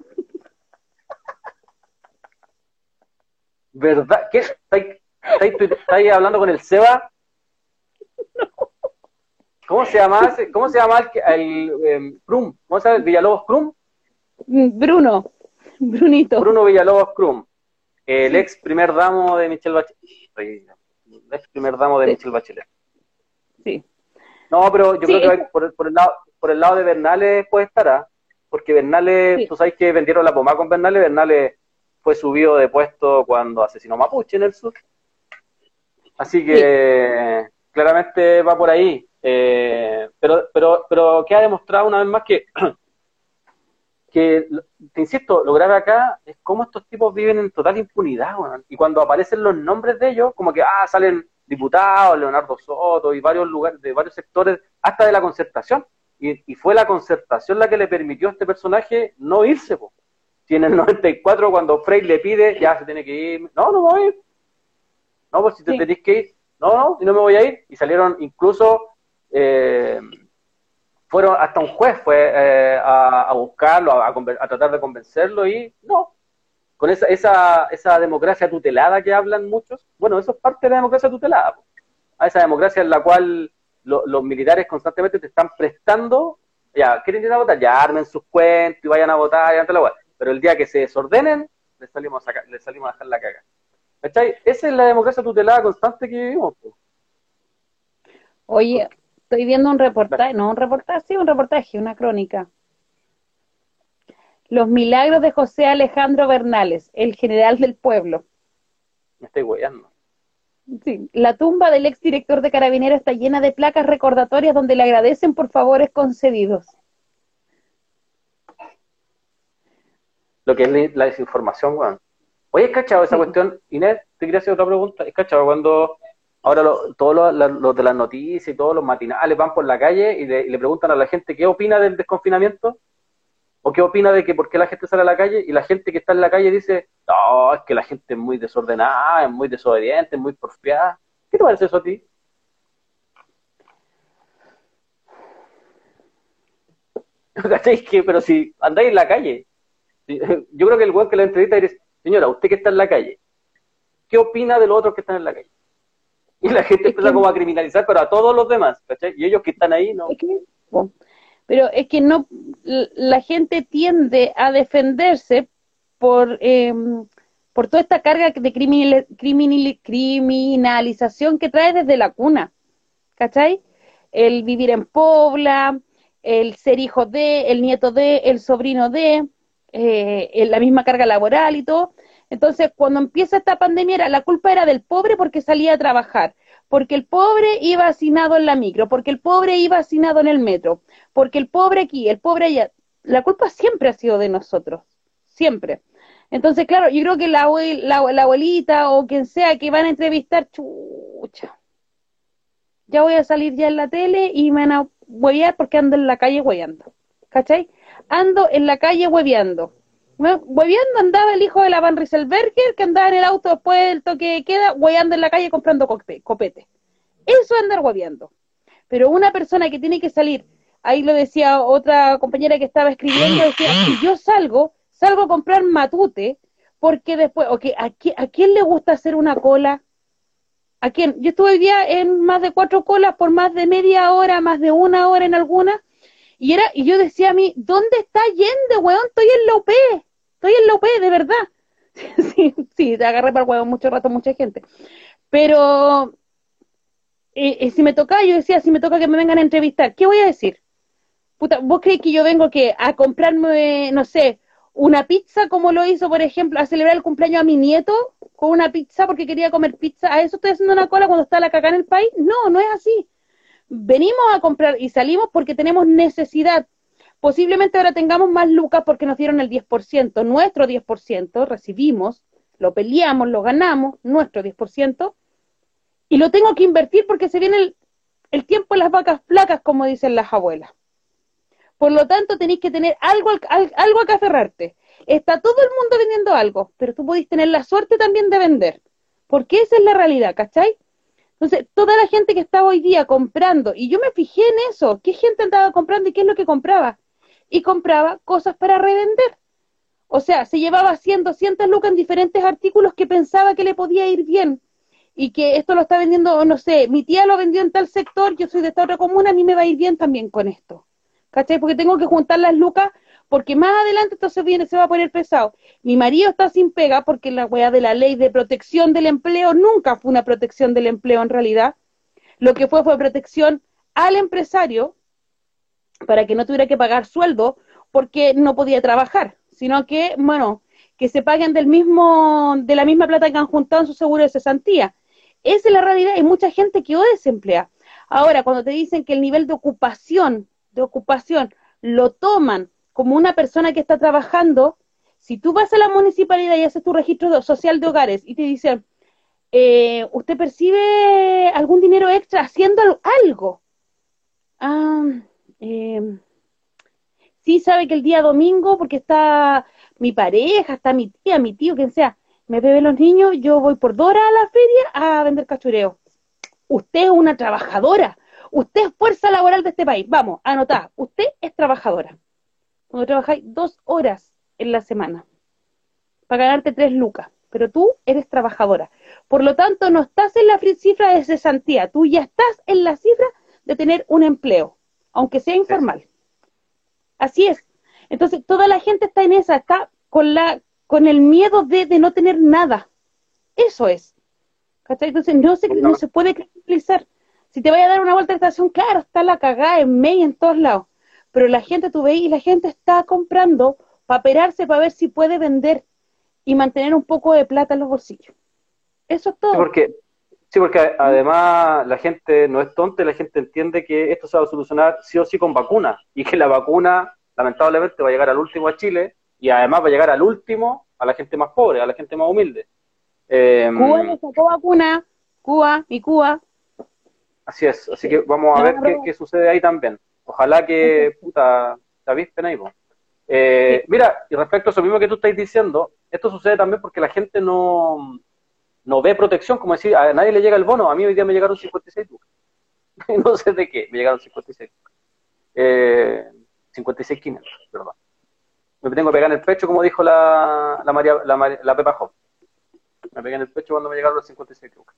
¿Verdad? ¿Qué? ¿Estáis, estáis, tu- estáis hablando con el Seba? ¿Cómo se llama? ¿Cómo se llama el, el em, Crum? ¿Cómo se llama? ¿El Villalobos Crum? Mm, Bruno. Brunito. Bruno Villalobos Crum. El ex primer damo de Michelle Bachelet. El ex primer damo de Sí. Michelle Bachelet. Sí. No, pero yo Sí, creo que por, el- por el lado, por el lado de Bernales puede estar, ¿ah? Porque Bernales, Sí. tú sabes que vendieron la pomada con Bernales, Bernales fue subido de puesto cuando asesinó Mapuche en el sur. Así que claramente va por ahí. Eh, pero, pero, pero queda demostrado una vez más que, <clears throat> que, te insisto, lo grave acá es cómo estos tipos viven en total impunidad. Y cuando aparecen los nombres de ellos, como que, ah, salen diputados, Leonardo Soto y varios lugares, de varios sectores, hasta de la concertación. Y, y fue la concertación la que le permitió a este personaje no irse, po. Si en el 94, cuando Frey le pide, ya se tiene que ir, no, no me voy a ir. No, pues si te Sí. tenés que ir, no, no, y no me voy a ir. Y salieron incluso eh, fueron hasta un juez fue eh, a, buscarlo, a, a, tratar de convencerlo y no. Con esa, esa, esa democracia tutelada que hablan muchos, bueno, eso es parte de la democracia tutelada. A esa democracia en la cual los militares constantemente te están prestando, ya, ¿quieren ir a votar? Ya armen sus cuentos y vayan a votar, y la Pero el día que se desordenen, les salimos a, les salimos a dejar la caga. ¿Cachai? Esa es la democracia tutelada constante que vivimos. Oye, estoy viendo un reportaje, no un reportaje, sí, un reportaje, una crónica. Los milagros de José Alejandro Bernales, el general del pueblo. Me estoy guayando. Sí, la tumba del exdirector de Carabineros está llena de placas recordatorias donde le agradecen por favores concedidos. Lo que es la desinformación, weón. Oye, ¿es cachado esa cuestión? Inés, te quería hacer otra pregunta. ¿Es cachado cuando ahora todos los, de las noticias y todos los matinales van por la calle y le, preguntan a la gente qué opina del desconfinamiento? ¿O qué opina de que por qué la gente sale a la calle? Y la gente que está en la calle dice, no, es que la gente es muy desordenada, es muy desobediente, es muy porfiada. ¿Qué te parece eso a ti? <laughs> ¿Cacháis que? Pero si andáis en la calle, <laughs> yo creo que el buen que la entrevista dice, señora, usted que está en la calle, ¿qué opina de los otros que están en la calle? Y la gente empieza como a criminalizar, pero a todos los demás, ¿cachai? Y ellos que están ahí, ¿no? pero es que no, la gente tiende a defenderse por, em, por toda esta carga de criminalización que trae desde la cuna, ¿cachai? El vivir en Pobla, el ser hijo de, el nieto de, el sobrino de, eh, la misma carga laboral y todo. Entonces, cuando empieza esta pandemia, la culpa era del pobre porque salía a trabajar, porque el pobre iba hacinado en la micro, porque el pobre iba hacinado en el metro, porque el pobre aquí, el pobre allá. La culpa siempre ha sido de nosotros, siempre. Entonces, claro, yo creo que la, la, abuelita o quien sea que van a entrevistar, chucha, ya voy a salir ya en la tele y me van a huevear porque ando en la calle hueveando. ¿Cachai? Ando en la calle hueveando Hueveando andaba el hijo de la Van Rieselberger, que andaba en el auto después del toque de queda, hueveando en la calle comprando copete. Eso es andar hueveando. Pero una persona que tiene que salir, ahí lo decía otra compañera que estaba escribiendo, decía, <coughs> si yo salgo, salgo a comprar matute, porque después, okay, ¿a, quién, ¿a quién le gusta hacer una cola? ¿A quién? Yo estuve hoy día en más de cuatro colas por más de media hora, más de una hora en alguna, y era, y yo decía a mí, ¿dónde está Yende, weón? Estoy en la estoy en la UP, de verdad. <laughs> sí, sí, te agarré para el huevo mucho rato mucha gente. Pero eh, eh, si me toca, yo decía, si me toca que me vengan a entrevistar, ¿qué voy a decir? Puta, ¿vos crees que yo vengo que a comprarme, no sé, una pizza como lo hizo, por ejemplo, a celebrar el cumpleaños a mi nieto con una pizza porque quería comer pizza? ¿A eso estoy haciendo una cola cuando está la caca en el país? No, no es así. Venimos a comprar y salimos porque tenemos necesidad Posiblemente ahora tengamos más lucas porque nos dieron el 10%, nuestro 10%, recibimos, lo peleamos, lo ganamos, nuestro 10%, y lo tengo que invertir porque se viene el, tiempo de las vacas flacas, como dicen las abuelas. Por lo tanto, tenéis que tener algo, algo a que aferrarte. Está todo el mundo vendiendo algo, pero tú podéis tener la suerte también de vender, porque esa es la realidad, ¿cachai? Entonces, toda la gente que estaba hoy día comprando, y yo me fijé en eso, ¿qué gente andaba comprando y qué es lo que compraba? Y compraba cosas para revender. O sea, se llevaba 100, 200 lucas en diferentes artículos que pensaba que le podía ir bien y que esto lo está vendiendo, no sé, mi tía lo vendió en tal sector, yo soy de esta otra comuna, a mí me va a ir bien también con esto. ¿Cachai? Porque tengo que juntar las lucas porque más adelante esto se, viene, se va a poner pesado. Mi marido está sin pega porque la weá de la ley de protección del empleo nunca fue una protección del empleo en realidad. Lo que fue fue protección al empresario para que no tuviera que pagar sueldo porque no podía trabajar, sino que, bueno, que se paguen del mismo, de la misma plata que han juntado en su seguro de cesantía. Esa es la realidad, hay mucha gente que hoy desemplea. Ahora, cuando te dicen que el nivel de ocupación, de ocupación, lo toman como una persona que está trabajando, si tú vas a la municipalidad y haces tu registro social de hogares y te dicen, eh, ¿usted percibe algún dinero extra haciendo algo? Ah, eh, sí sabe que el día domingo, porque está mi pareja, está mi tía, mi tío, quien sea, me beben los niños, yo voy por Dora a la feria a vender cachureo. Usted es una trabajadora, Usted es fuerza laboral de este país. Vamos, anotá. Usted es trabajadora. Cuando trabajáis dos horas en la semana para ganarte tres lucas, pero tú eres trabajadora. Por lo tanto, no estás en la cifra de cesantía, tú ya estás en la cifra de tener un empleo, aunque sea informal. Así es. Entonces, toda la gente está en esa, está con, la, con el miedo de, de no tener nada. Eso es. Entonces, no se, no se puede cristalizar. Si te vaya a dar una vuelta de estación, claro, está la cagada en medio en todos lados. Pero la gente, tú veis, y la gente está comprando para operarse, para ver si puede vender y mantener un poco de plata en los bolsillos. Eso es todo. Sí, porque, sí, porque además la gente no es tonta, la gente entiende que esto se va a solucionar sí o sí con vacuna y que la vacuna lamentablemente va a llegar al último a Chile y además va a llegar al último a la gente más pobre, a la gente más humilde. Eh, Cuba sacó vacuna, Cuba y Cuba. Así es, así que vamos a ver qué, qué, sucede ahí también. Ojalá que, puta, te avispen ahí, eh, Mira, y respecto a eso mismo que tú estás diciendo, esto sucede también porque la gente no, no ve protección, como decir, a nadie le llega el bono, a mí hoy día me llegaron 56 lucas. <laughs> no sé de qué, me llegaron 56 lucas. Eh, 56 perdón. Me tengo que pegar en el pecho, como dijo la, la, María, la, la Pepa Job. Me pegué en el pecho cuando me llegaron los 56 lucas.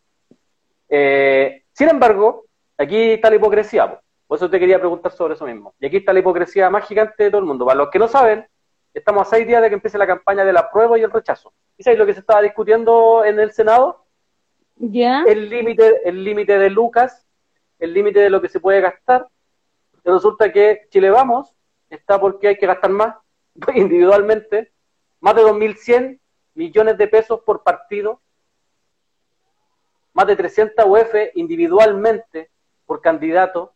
Eh, sin embargo, aquí está la hipocresía. Por eso te quería preguntar sobre eso mismo. Y aquí está la hipocresía más gigante de todo el mundo. Para los que no saben, estamos a seis días de que empiece la campaña de la prueba y el rechazo. ¿Y sabéis lo que se estaba discutiendo en el Senado? Ya. El límite el límite de Lucas, el límite de lo que se puede gastar. Y resulta que Chile Vamos está porque hay que gastar más <laughs> individualmente, más de 2.100 millones de pesos por partido, más de 300 UF individualmente por candidato.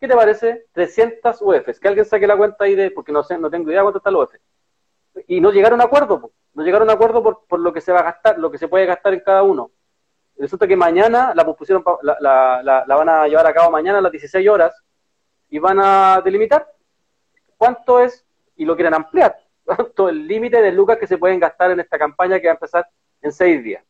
¿Qué te parece? 300 UFs. Que alguien saque la cuenta ahí de, porque no sé, no tengo idea cuánto está el UF. Y no llegaron a acuerdo, no llegaron a acuerdo por, por, lo que se va a gastar, lo que se puede gastar en cada uno. Resulta que mañana la pusieron, la, la, la van a llevar a cabo mañana a las 16 horas y van a delimitar cuánto es y lo quieren ampliar <laughs> todo el límite de lucas que se pueden gastar en esta campaña que va a empezar en seis días.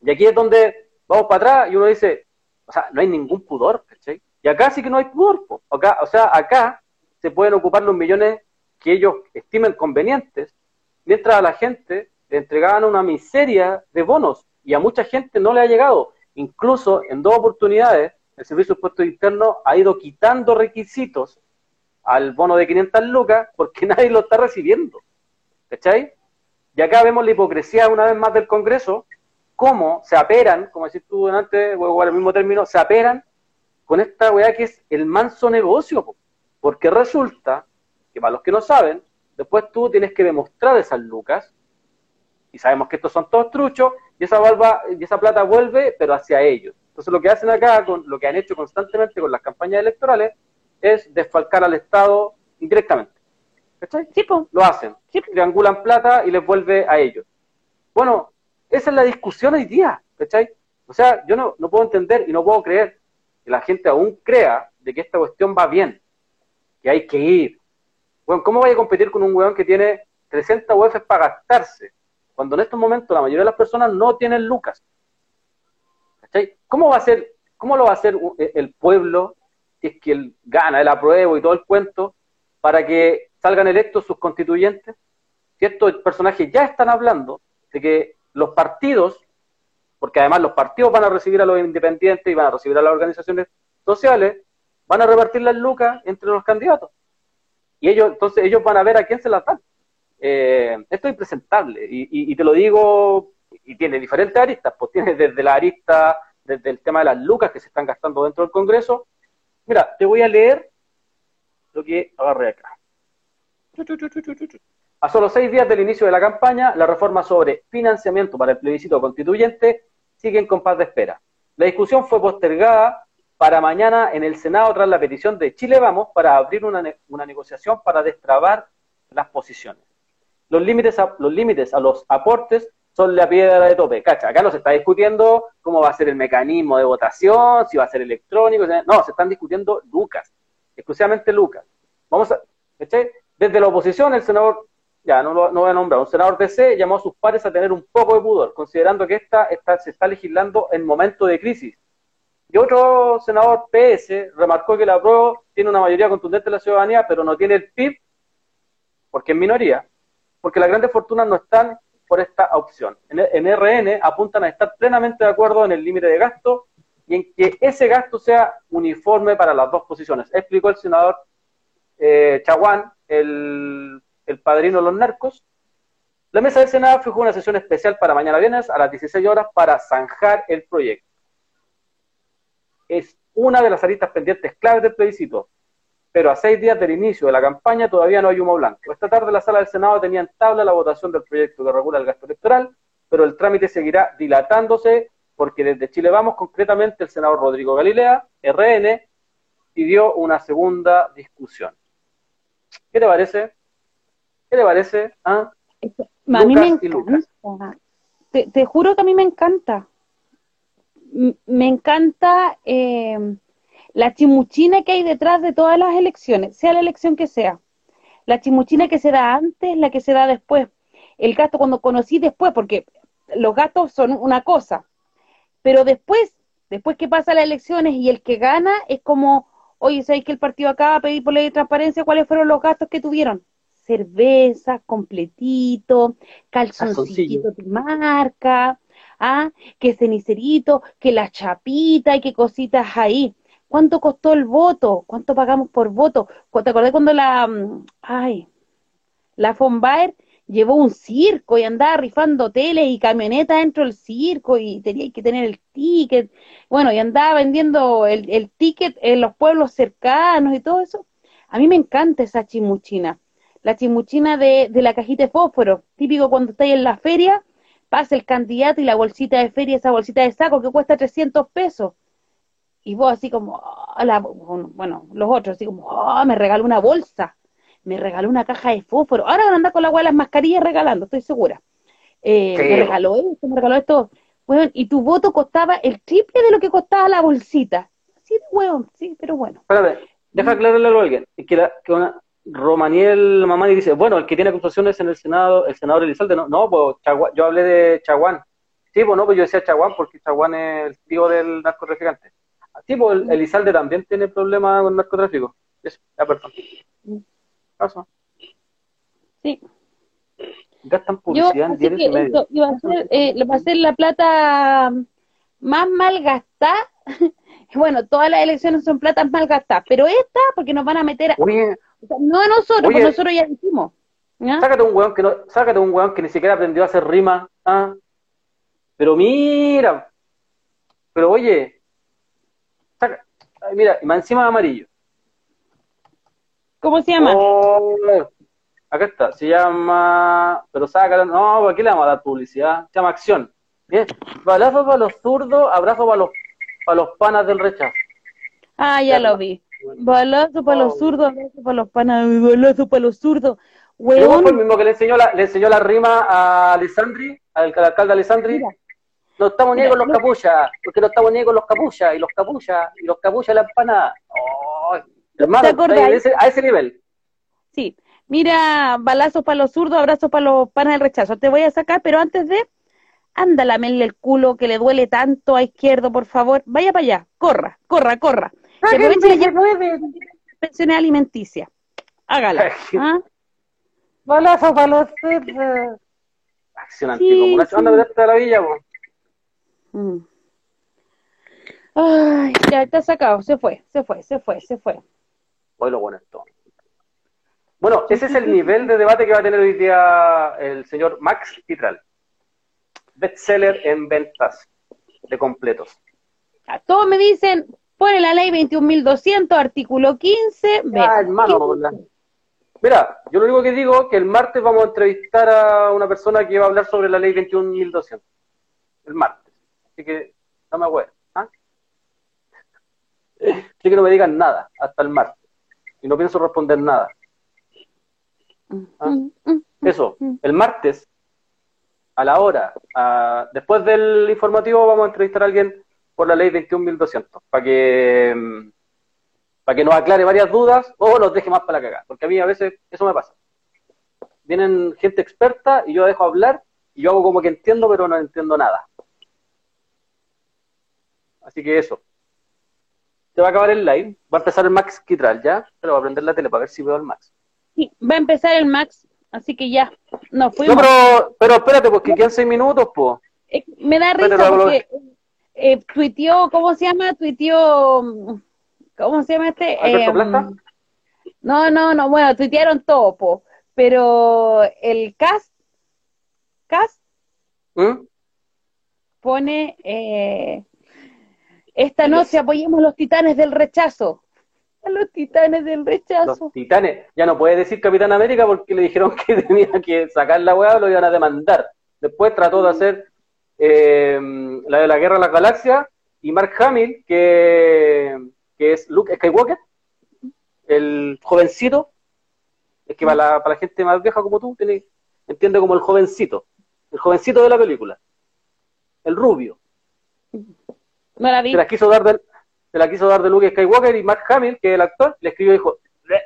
Y aquí es donde vamos para atrás y uno dice, o sea, no hay ningún pudor, ¿cachai? Y acá sí que no hay pudor, Acá, o sea, acá se pueden ocupar los millones que ellos estimen convenientes, mientras a la gente le entregaban una miseria de bonos y a mucha gente no le ha llegado. Incluso en dos oportunidades, el Servicio de Impuestos Internos ha ido quitando requisitos al bono de 500 lucas porque <laughs> nadie lo está recibiendo. ¿Cachai? Y acá vemos la hipocresía una vez más del Congreso, cómo se aperan, como decís tú antes, o el mismo término, se aperan con esta weá que es el manso negocio, porque resulta que para los que no saben, después tú tienes que demostrar esas lucas, y sabemos que estos son todos truchos, y esa, y esa plata vuelve, pero hacia ellos. Entonces lo que hacen acá, con lo que han hecho constantemente con las campañas electorales, es desfalcar al Estado indirectamente. ¿Cachai? Sí, Lo hacen. Triangulan plata y les vuelve a ellos. Bueno, esa es la discusión hoy día. ¿Cachai? O sea, yo no, no puedo entender y no puedo creer que la gente aún crea de que esta cuestión va bien, que hay que ir. Bueno, ¿cómo vaya a competir con un weón que tiene 300 UF para gastarse? Cuando en estos momentos la mayoría de las personas no tienen lucas. ¿Cachai? ¿Cómo va a ser, cómo lo va a hacer el pueblo si es que él gana el apruebo y todo el cuento, para que salgan electos sus constituyentes, si estos personajes ya están hablando de que los partidos, porque además los partidos van a recibir a los independientes y van a recibir a las organizaciones sociales, van a repartir las lucas entre los candidatos. Y ellos, entonces ellos van a ver a quién se las dan. Eh, esto es impresentable, y, te lo digo, y tiene diferentes aristas, pues tiene desde la arista, desde el tema de las lucas que se están gastando dentro del Congreso, Mira, te voy a leer lo que agarré acá. A solo seis días del inicio de la campaña, la reforma sobre financiamiento para el plebiscito constituyente sigue en compás de espera. La discusión fue postergada para mañana en el Senado tras la petición de Chile Vamos para abrir una, una negociación para destrabar las posiciones. Los límites, a, los límites a los aportes son la piedra de tope. Cacha, acá no se está discutiendo cómo va a ser el mecanismo de votación, si va a ser electrónico, no, se están discutiendo Lucas, exclusivamente Lucas. Vamos a, Desde la oposición, el senador, ya no, lo, no voy a nombrar, un senador DC llamó a sus pares a tener un poco de pudor, considerando que esta, se está legislando en momento de crisis. Y otro senador PS remarcó que la prueba tiene una mayoría contundente de la ciudadanía, pero no tiene el PIB, porque es minoría, porque las grandes fortunas no están por esta opción. En, en RN apuntan a estar plenamente de acuerdo en el límite de gasto y en que ese gasto sea uniforme para las dos posiciones. Explicó el senador eh, Chaguán, el, el padrino de los narcos. La mesa del Senado fijó una sesión especial para mañana viernes a las 16 horas para zanjar el proyecto. Es una de las aristas pendientes claves del plebiscito, pero a seis días del inicio de la campaña todavía no hay humo blanco. Esta tarde la sala del Senado tenía en tabla la votación del proyecto que regula el gasto electoral, pero el trámite seguirá dilatándose porque desde Chile Vamos, concretamente el senador Rodrigo Galilea, RN, pidió una segunda discusión. ¿Qué te parece? ¿Qué te parece? ¿Ah? A mí me encanta. Te, te, juro que a mí me encanta. Me encanta eh, la chimuchina que hay detrás de todas las elecciones, sea la elección que sea. La chimuchina que se da antes, la que se da después. El gasto cuando conocí después, porque los gastos son una cosa. Pero después, después que pasan las elecciones y el que gana es como, oye, ¿sabéis que el partido acaba de pedir por ley de transparencia cuáles fueron los gastos que tuvieron? Cerveza completito, calzoncito de marca, ¿ah? que cenicerito, que la chapita y que cositas ahí. ¿Cuánto costó el voto? ¿Cuánto pagamos por voto? ¿Te acordás cuando la, mm, ay, la Fonbaer llevó un circo y andaba rifando hoteles y camionetas dentro del circo y tenía que tener el ticket? Bueno, y andaba vendiendo el, el ticket en los pueblos cercanos y todo eso. A mí me encanta esa chimuchina la chimuchina de, de la cajita de fósforo, típico cuando estáis en la feria, pasa el candidato y la bolsita de feria, esa bolsita de saco que cuesta 300 pesos. Y vos así como, oh, bueno, los otros así como, oh, me regaló una bolsa, me regaló una caja de fósforo. Ahora van a andar con la agua de las mascarillas regalando, estoy segura. Eh, me regaló esto, me regaló esto. Bueno, y tu voto costaba el triple de lo que costaba la bolsita. Sí, de hueón, sí, pero bueno. Espérate, deja aclararle a alguien. Que, la, que una, Romaniel Mamani dice, bueno, el que tiene acusaciones en el Senado, el senador Elizalde, no, no pues yo hablé de Chaguán. Sí, pues no, pues yo decía Chaguán porque Chaguán es el tío del narcotraficante. Sí, pues el, Elizalde también tiene problemas con narcotráfico. Eso, ya, perdón. Paso. Sí. Gastan publicidad en diarios y medios. va, a ser, eh, va a ser la plata más mal gastada. <laughs> bueno, todas las elecciones son platas mal gastadas, pero esta, porque nos van a meter... No a nosotros, porque nosotros ya dijimos. Sácate un weón que no, sácate un weón que ni siquiera aprendió a hacer rima. ¿ah? Pero mira, pero oye, saca, mira, y más encima de amarillo. ¿Cómo se llama? Oh, acá está, se llama, pero sácalo, no, ¿a qué le vamos a dar publicidad? Se llama acción. Bien, balazo para los zurdos, abrazo para los, para los panas del rechazo. Ah, ya lo vi. Balazo para los oh. zurdos, balazo para los panas, balazo para los zurdos. Weón. fue el mismo que le enseñó la, le enseñó la rima a Alessandri, al, alcalde Alessandri. No estamos ni con los capuchas, porque no estamos ni con los capuchas, y los capuchas, y los capuchas la empanada. Oh, hermano, a ese, a ese nivel. Sí, mira, balazo para los zurdos, abrazo para los panas del rechazo. Te voy a sacar, pero antes de, anda, lamerle el culo que le duele tanto a izquierdo, por favor. Vaya para allá, corra, corra, corra. Se aprovecha de pensiones alimenticias. Hágala. ¿ah? Balazo para los Acción anticomunal. Anda, vete a la villa, vos. Mm. Ay, ya está sacado, se fue, se fue, se fue, se fue. Hoy lo bueno esto. Bueno, ese es el nivel de debate que va a tener hoy día el señor Max Titral. Bestseller en ventas de completos. Todos me dicen, Pone la ley 21.200, artículo 15. Ah, hermano, Mira, yo lo único que digo es que el martes vamos a entrevistar a una persona que va a hablar sobre la ley 21.200. El martes. Así que no me acuerdo. ¿ah? <laughs> Así que no me digan nada hasta el martes. Y no pienso responder nada. ¿Ah? Eso, el martes, a la hora, después del informativo, vamos a entrevistar a alguien por la ley 21.200, para que, mm, para que nos aclare varias dudas o nos deje más para la cagada, porque a mí a veces eso me pasa. Vienen gente experta y yo dejo hablar y yo hago como que entiendo, pero no entiendo nada. Así que eso. se va a acabar el live, va a empezar el Max Kitral, ¿ya? Pero voy a prender la tele para ver si veo al Max. Sí, va a empezar el Max, así que ya. Nos No, fuimos. pero, pero espérate, porque quedan seis minutos, pues. Eh, me da risa porque eh, tuiteó, ¿cómo se llama? Tuiteó, mm, ¿cómo se llama este? ¿Alberto Eh, Plata? no, no, no, bueno, tuitearon todo, po, pero el cast, cast ¿Mm? pone, eh, esta noche apoyemos los titanes del rechazo. A <laughs> los titanes del rechazo. Los titanes. Ya no puede decir Capitán América porque le dijeron <laughs> que tenía que sacar la weá, lo iban a demandar. Después trató de hacer eh, la de la Guerra de las Galaxias y Mark Hamill, que, que es Luke Skywalker, el jovencito, es que para la, para la gente más vieja como tú, tiene, entiende como el jovencito, el jovencito de la película, el rubio. No la vi. Se la quiso dar de, se la quiso dar de Luke Skywalker y Mark Hamill, que es el actor, le escribió y dijo,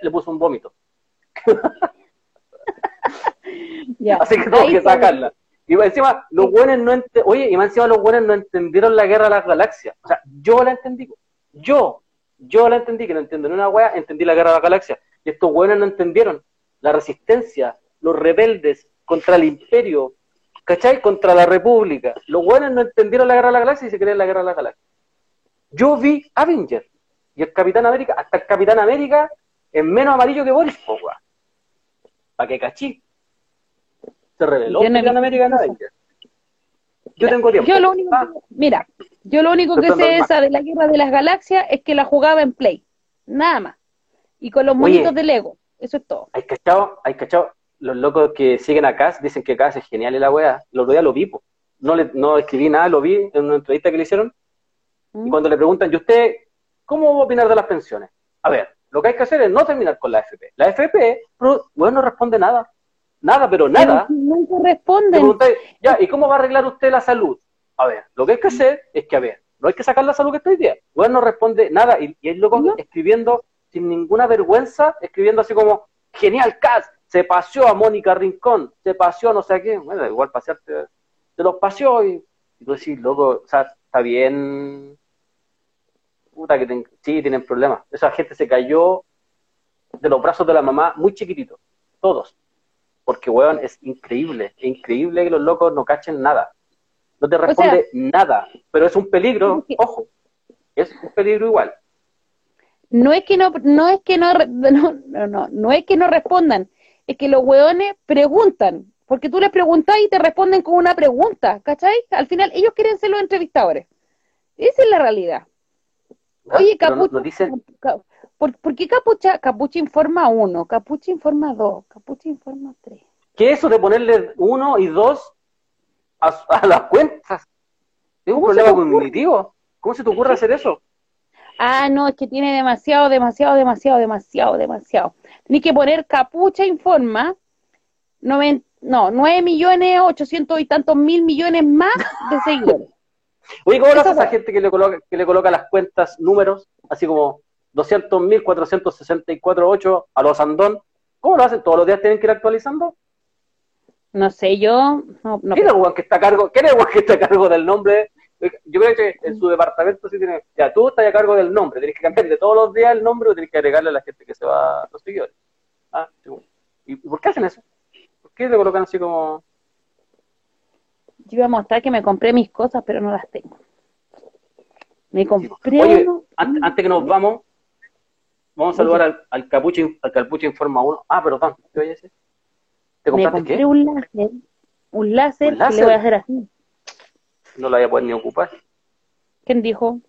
le, puso un vómito. <laughs> Ya. <laughs> Así que Ahí que sacarla. Y encima, los buenos no oye, y encima los buenos no entendieron la guerra de las galaxias. O sea, yo la entendí. Yo, yo la entendí, que no entiendo ni una wea, entendí la guerra de las galaxias. Y estos buenos no entendieron la resistencia, los rebeldes contra el imperio, ¿cachai? Contra la república. Los buenos no entendieron la guerra de las galaxias y se creen la guerra de las galaxias. Yo vi Avenger y el Capitán América, hasta el Capitán América es menos amarillo que Boris. ¿Para qué cachí? Se reveló eso. Avenger. Yo tengo tiempo. Yo lo único Ah, que, mira, yo lo único que sé esa de la guerra de las galaxias es que la jugaba en Play, nada más. Y con los Oye. monitos de Lego, eso es todo. hay cachado, hay cachado. Los locos que siguen a Cass dicen que Cass es genial y la wea. El otro día lo vi, po. No, le, no escribí nada, lo vi en una entrevista que le hicieron. ¿Mm? Y cuando le preguntan, ¿y usted cómo va a opinar de las pensiones? A ver, lo que hay que hacer es no terminar con la FP. La FP, bueno, no responde nada. Nada, pero nada. Pero nunca Le responden. preguntáis, ya, ¿y cómo va a arreglar usted la salud? A ver, lo que hay que hacer es que, a ver, no hay que sacar la salud que está hoy día. Bueno, no responde nada y, y el loco No. escribiendo sin ninguna vergüenza, escribiendo así como, genial, Cas, se paseó a Mónica Rincón, se paseó a no sé a quién. Bueno, igual pasearte, se los paseó y, y tú decís, loco, o sea, está bien, puta que ten- sí, tienen problemas. Esa gente se cayó de los brazos de la mamá muy chiquitito, todos. Porque, weón, es increíble, es increíble que los locos no cachen nada. No te responde nada, pero es un peligro, ojo, es un peligro igual. No es que no, no es que no, <laughs> no, no, no, no es que no respondan, es que los hueones preguntan, porque tú les preguntas y te responden con una pregunta, ¿cachai? Al final ellos quieren ser los entrevistadores. Esa es la realidad. ¿verdad? Oye, Pero no- dicen, ¿por, por qué Capucha, Capucha informa uno, Capucha informa dos, Capucha informa tres? ¿qué es eso de ponerle uno y dos a, a las cuentas? Es un ¿Cómo se problema cognitivo. ¿Cómo se te ocurre hacer eso? Ah, no, es que tiene demasiado, demasiado, demasiado, demasiado, demasiado. Tienes que poner Capucha informa, noven- no, nueve millones, ochocientos y tantos mil millones más de seguidores. <laughs> Oye, ¿cómo lo hace esa gente que le coloca, que le coloca las cuentas números, así como 200.464.8 a los Andón? ¿Cómo lo hacen? ¿Todos los días tienen que ir actualizando? No sé, yo, no, no, ¿Quién es el que está a cargo? ¿Quién es el que está a cargo del nombre? Yo creo que en su departamento sí tiene. Ya, tú estás a cargo del nombre. Tienes que cambiar de todos los días el nombre o tienes que agregarle a la gente que se va a los seguidores. Ah. ¿Y por qué hacen eso? ¿Por qué te colocan así como.? yo iba a mostrar que me compré mis cosas, pero no las tengo. Me compré Oye, uno- an- antes que nos vamos, vamos a saludar al, al Capucho, al Capucho Informa 1. Ah, perdón, ¿qué oye ese? ¿Te compraste qué? un láser, un láser ¿Un que le láser? voy a hacer así. No la voy a poder ni ocupar. ¿Quién dijo?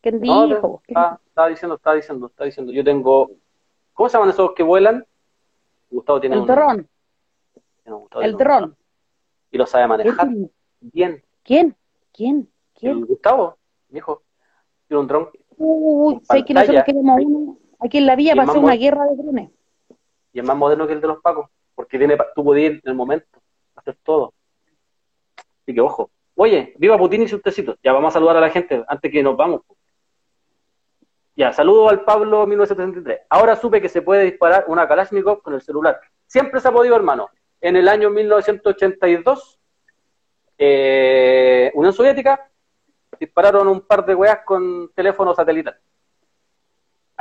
¿Quién No, dijo? ¿Quién- ah, estaba diciendo, estaba diciendo, estaba diciendo. Yo tengo. ¿Cómo se llaman esos que vuelan? Gustavo tiene El un- dron, el dron. Y lo sabe manejar bien. ¿Quién? ¿Quién? El ¿Quién? Gustavo, mi hijo, tiene un dron Uy, sé que nosotros queremos uno. Aquí en la villa pasó una guerra de drones. y es más moderno que el de los Pacos, porque tiene, tú podías ir en el momento, hacer todo. Así que ojo. Oye, viva Putin y sus tecitos. Ya vamos a saludar a la gente antes que nos vamos. Ya, saludo al Pablo 1973. Ahora supe que se puede disparar una Kalashnikov con el celular. Siempre se ha podido, hermano. En el año 1982, eh, Unión Soviética dispararon un par de weas con teléfono satelital.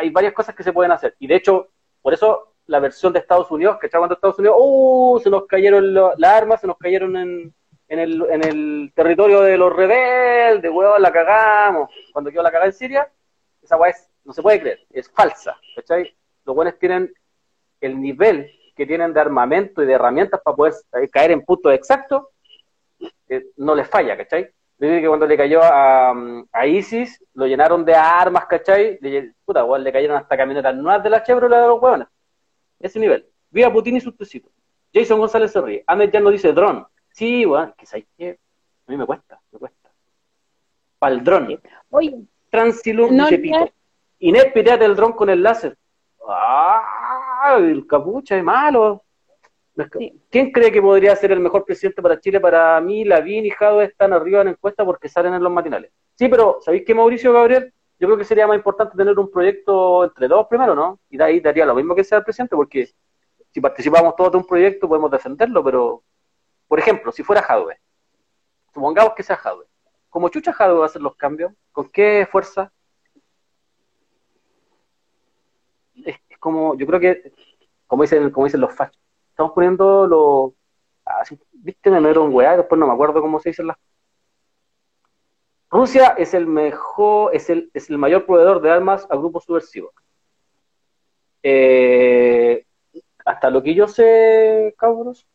Hay varias cosas que se pueden hacer. Y de hecho, por eso la versión de Estados Unidos, que cuando Estados Unidos, ¡uh! Se nos cayeron las armas, se nos cayeron en, en, el, en el territorio de los rebeldes, weón, la cagamos. Cuando quedó la cagada en Siria, esa weá no se puede creer, es falsa, ¿cachai? Los buenos tienen el nivel que tienen de armamento y de herramientas para poder eh, caer en puntos exactos, eh, no les falla, ¿cachai? Que cuando le cayó a, a, ISIS, lo llenaron de armas, ¿cachai? Le, puta, le cayeron hasta camionetas nuevas de la Chevrolet de los huevones. Ese nivel. Viva Putin y sus tecitos. Jason González se ríe. Ahmed ya no dice dron. Sí, bueno, que sabes que a mí me cuesta, me cuesta. Para el dron. Oye. Transilum no, dice Pito. Inés, piteate el dron con el láser. ¡Ah! El capucha es malo. ¿Quién cree que podría ser el mejor presidente para Chile? Para mí, Lavín y Jado están arriba en la encuesta porque salen en los matinales. Sí, pero ¿sabéis qué, Mauricio Gabriel? Yo creo que sería más importante tener un proyecto entre dos primero, ¿no? Y de ahí daría lo mismo que sea el presidente, porque si participamos todos de un proyecto podemos defenderlo, pero, por ejemplo, si fuera Jadwe, supongamos que sea Jadwe, ¿cómo chucha Jadwe va a hacer los cambios? ¿Con qué fuerza? Es, como, yo creo que, como dicen, como dicen los fachos, estamos poniendo los. Así, Viste, me dieron weá, después no me acuerdo cómo se dicen las. Rusia es el mejor, es el, es el mayor proveedor de armas a grupos subversivos. Eh, hasta lo que yo sé, cabros,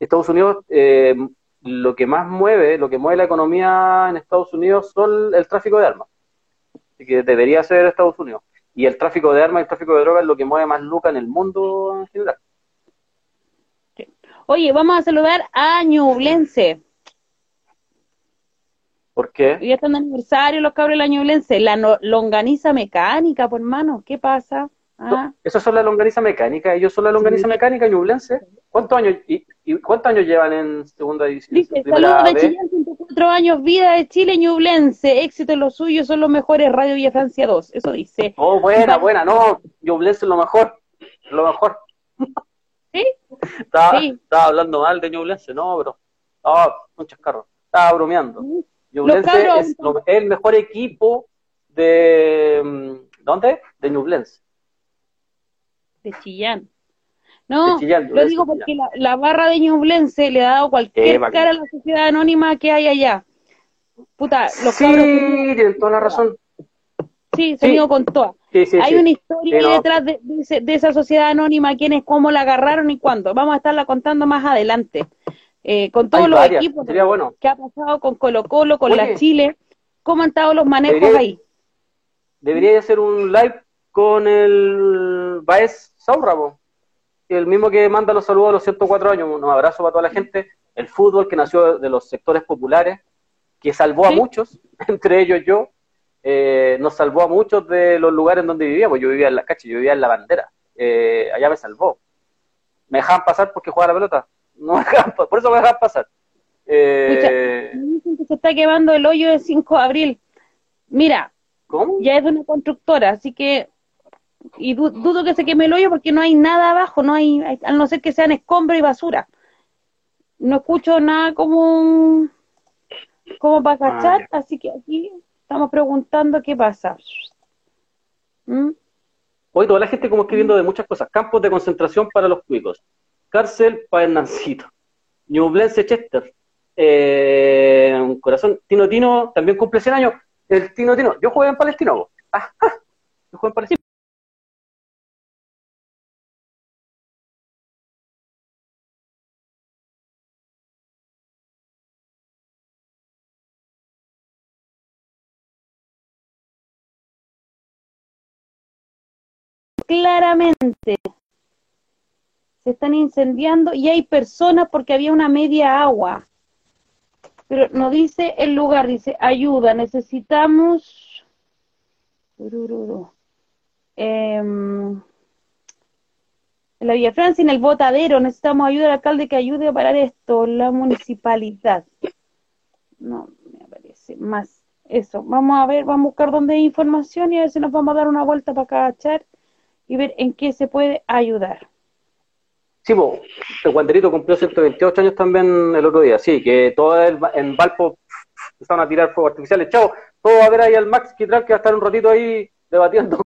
Estados Unidos, eh, lo que más mueve, lo que mueve la economía en Estados Unidos son el tráfico de armas. Que debería ser Estados Unidos. Y el tráfico de armas y el tráfico de drogas es lo que mueve más lucas en el mundo en general. Oye, vamos a saludar a Ñublense. ¿Por qué? Hoy están de aniversario los cabros de la Ñublense. La longaniza mecánica, por hermano. ¿Qué pasa? Ah. Esos son la longaniza mecánica. Ellos son la longaniza mecánica Ñublense. ¿Cuántos años y, cuántos años llevan en segunda edición? Dice, saludos de Chile, 104 años, vida de Chile, Ñublense. Éxito en los suyos, son los mejores. Radio Villa Francia 2. Eso dice. Oh, buena, buena. No, Ñublense es lo mejor. Lo mejor. ¿Sí? Estaba, estaba hablando mal de Ñublense, no, pero estaba un chascarro. Estaba bromeando. Ñublense es, el mejor equipo de. Mm, ¿Dónde? De Ñublense. De Chillán. No, lo digo porque la, barra de Ñublense le ha dado cualquier cara a la sociedad anónima que hay allá. Puta, los sí, tienen toda la razón. Sí, se sí. con todas. Hay una historia detrás de, esa sociedad anónima, quiénes, cómo la agarraron y cuándo. Vamos a estarla contando más adelante. Eh, con todos los equipos que ha pasado con Colo Colo, con la Chile, cómo han estado los manejos ahí. Debería hacer un live con el Baez Saurra, el mismo que manda los saludos a los 104 años. Un abrazo para toda la gente. El fútbol que nació de los sectores populares, que salvó a muchos, <laughs> entre ellos yo, eh, nos salvó a muchos de los lugares donde vivíamos. Yo vivía en la cacha, yo vivía en la bandera. Eh, allá me salvó. Me dejaban pasar porque jugaba la pelota. No por eso me dejaban pasar. Eh... que se está quemando el hoyo del 5 de abril. Mira, ya es de una constructora, así que y dudo que se queme el hoyo porque no hay nada abajo, no hay, a no ser que sean escombros y basura. No escucho nada como como para ah, cachar, así que aquí Estamos preguntando qué pasa. ¿Mm? Hoy toda la gente como escribiendo de muchas cosas. Campos de concentración para los cuicos. Cárcel para Hernancito. Ñublense Chester. Eh, un corazón. Tino Tino también cumple 100 años. El Tino Tino. Yo juego en Palestino. Ah, ah, <laughs> yo juego en Palestino. Claramente se están incendiando y hay personas porque había una media agua. Pero no dice el lugar, dice ayuda, necesitamos... Eh, en la Villa Francia, en el botadero, necesitamos ayuda al alcalde que ayude a parar esto, la municipalidad. No, me aparece más eso. Vamos a ver, vamos a buscar dónde hay información y a ver si nos vamos a dar una vuelta para cachar y ver en qué se puede ayudar. Sí, el guanderito cumplió 128 años también el otro día, sí, que todo el, en Valpo empezaron a tirar fuegos artificiales. Chao, todo a ver ahí al Max Quitral que va a estar un ratito ahí debatiendo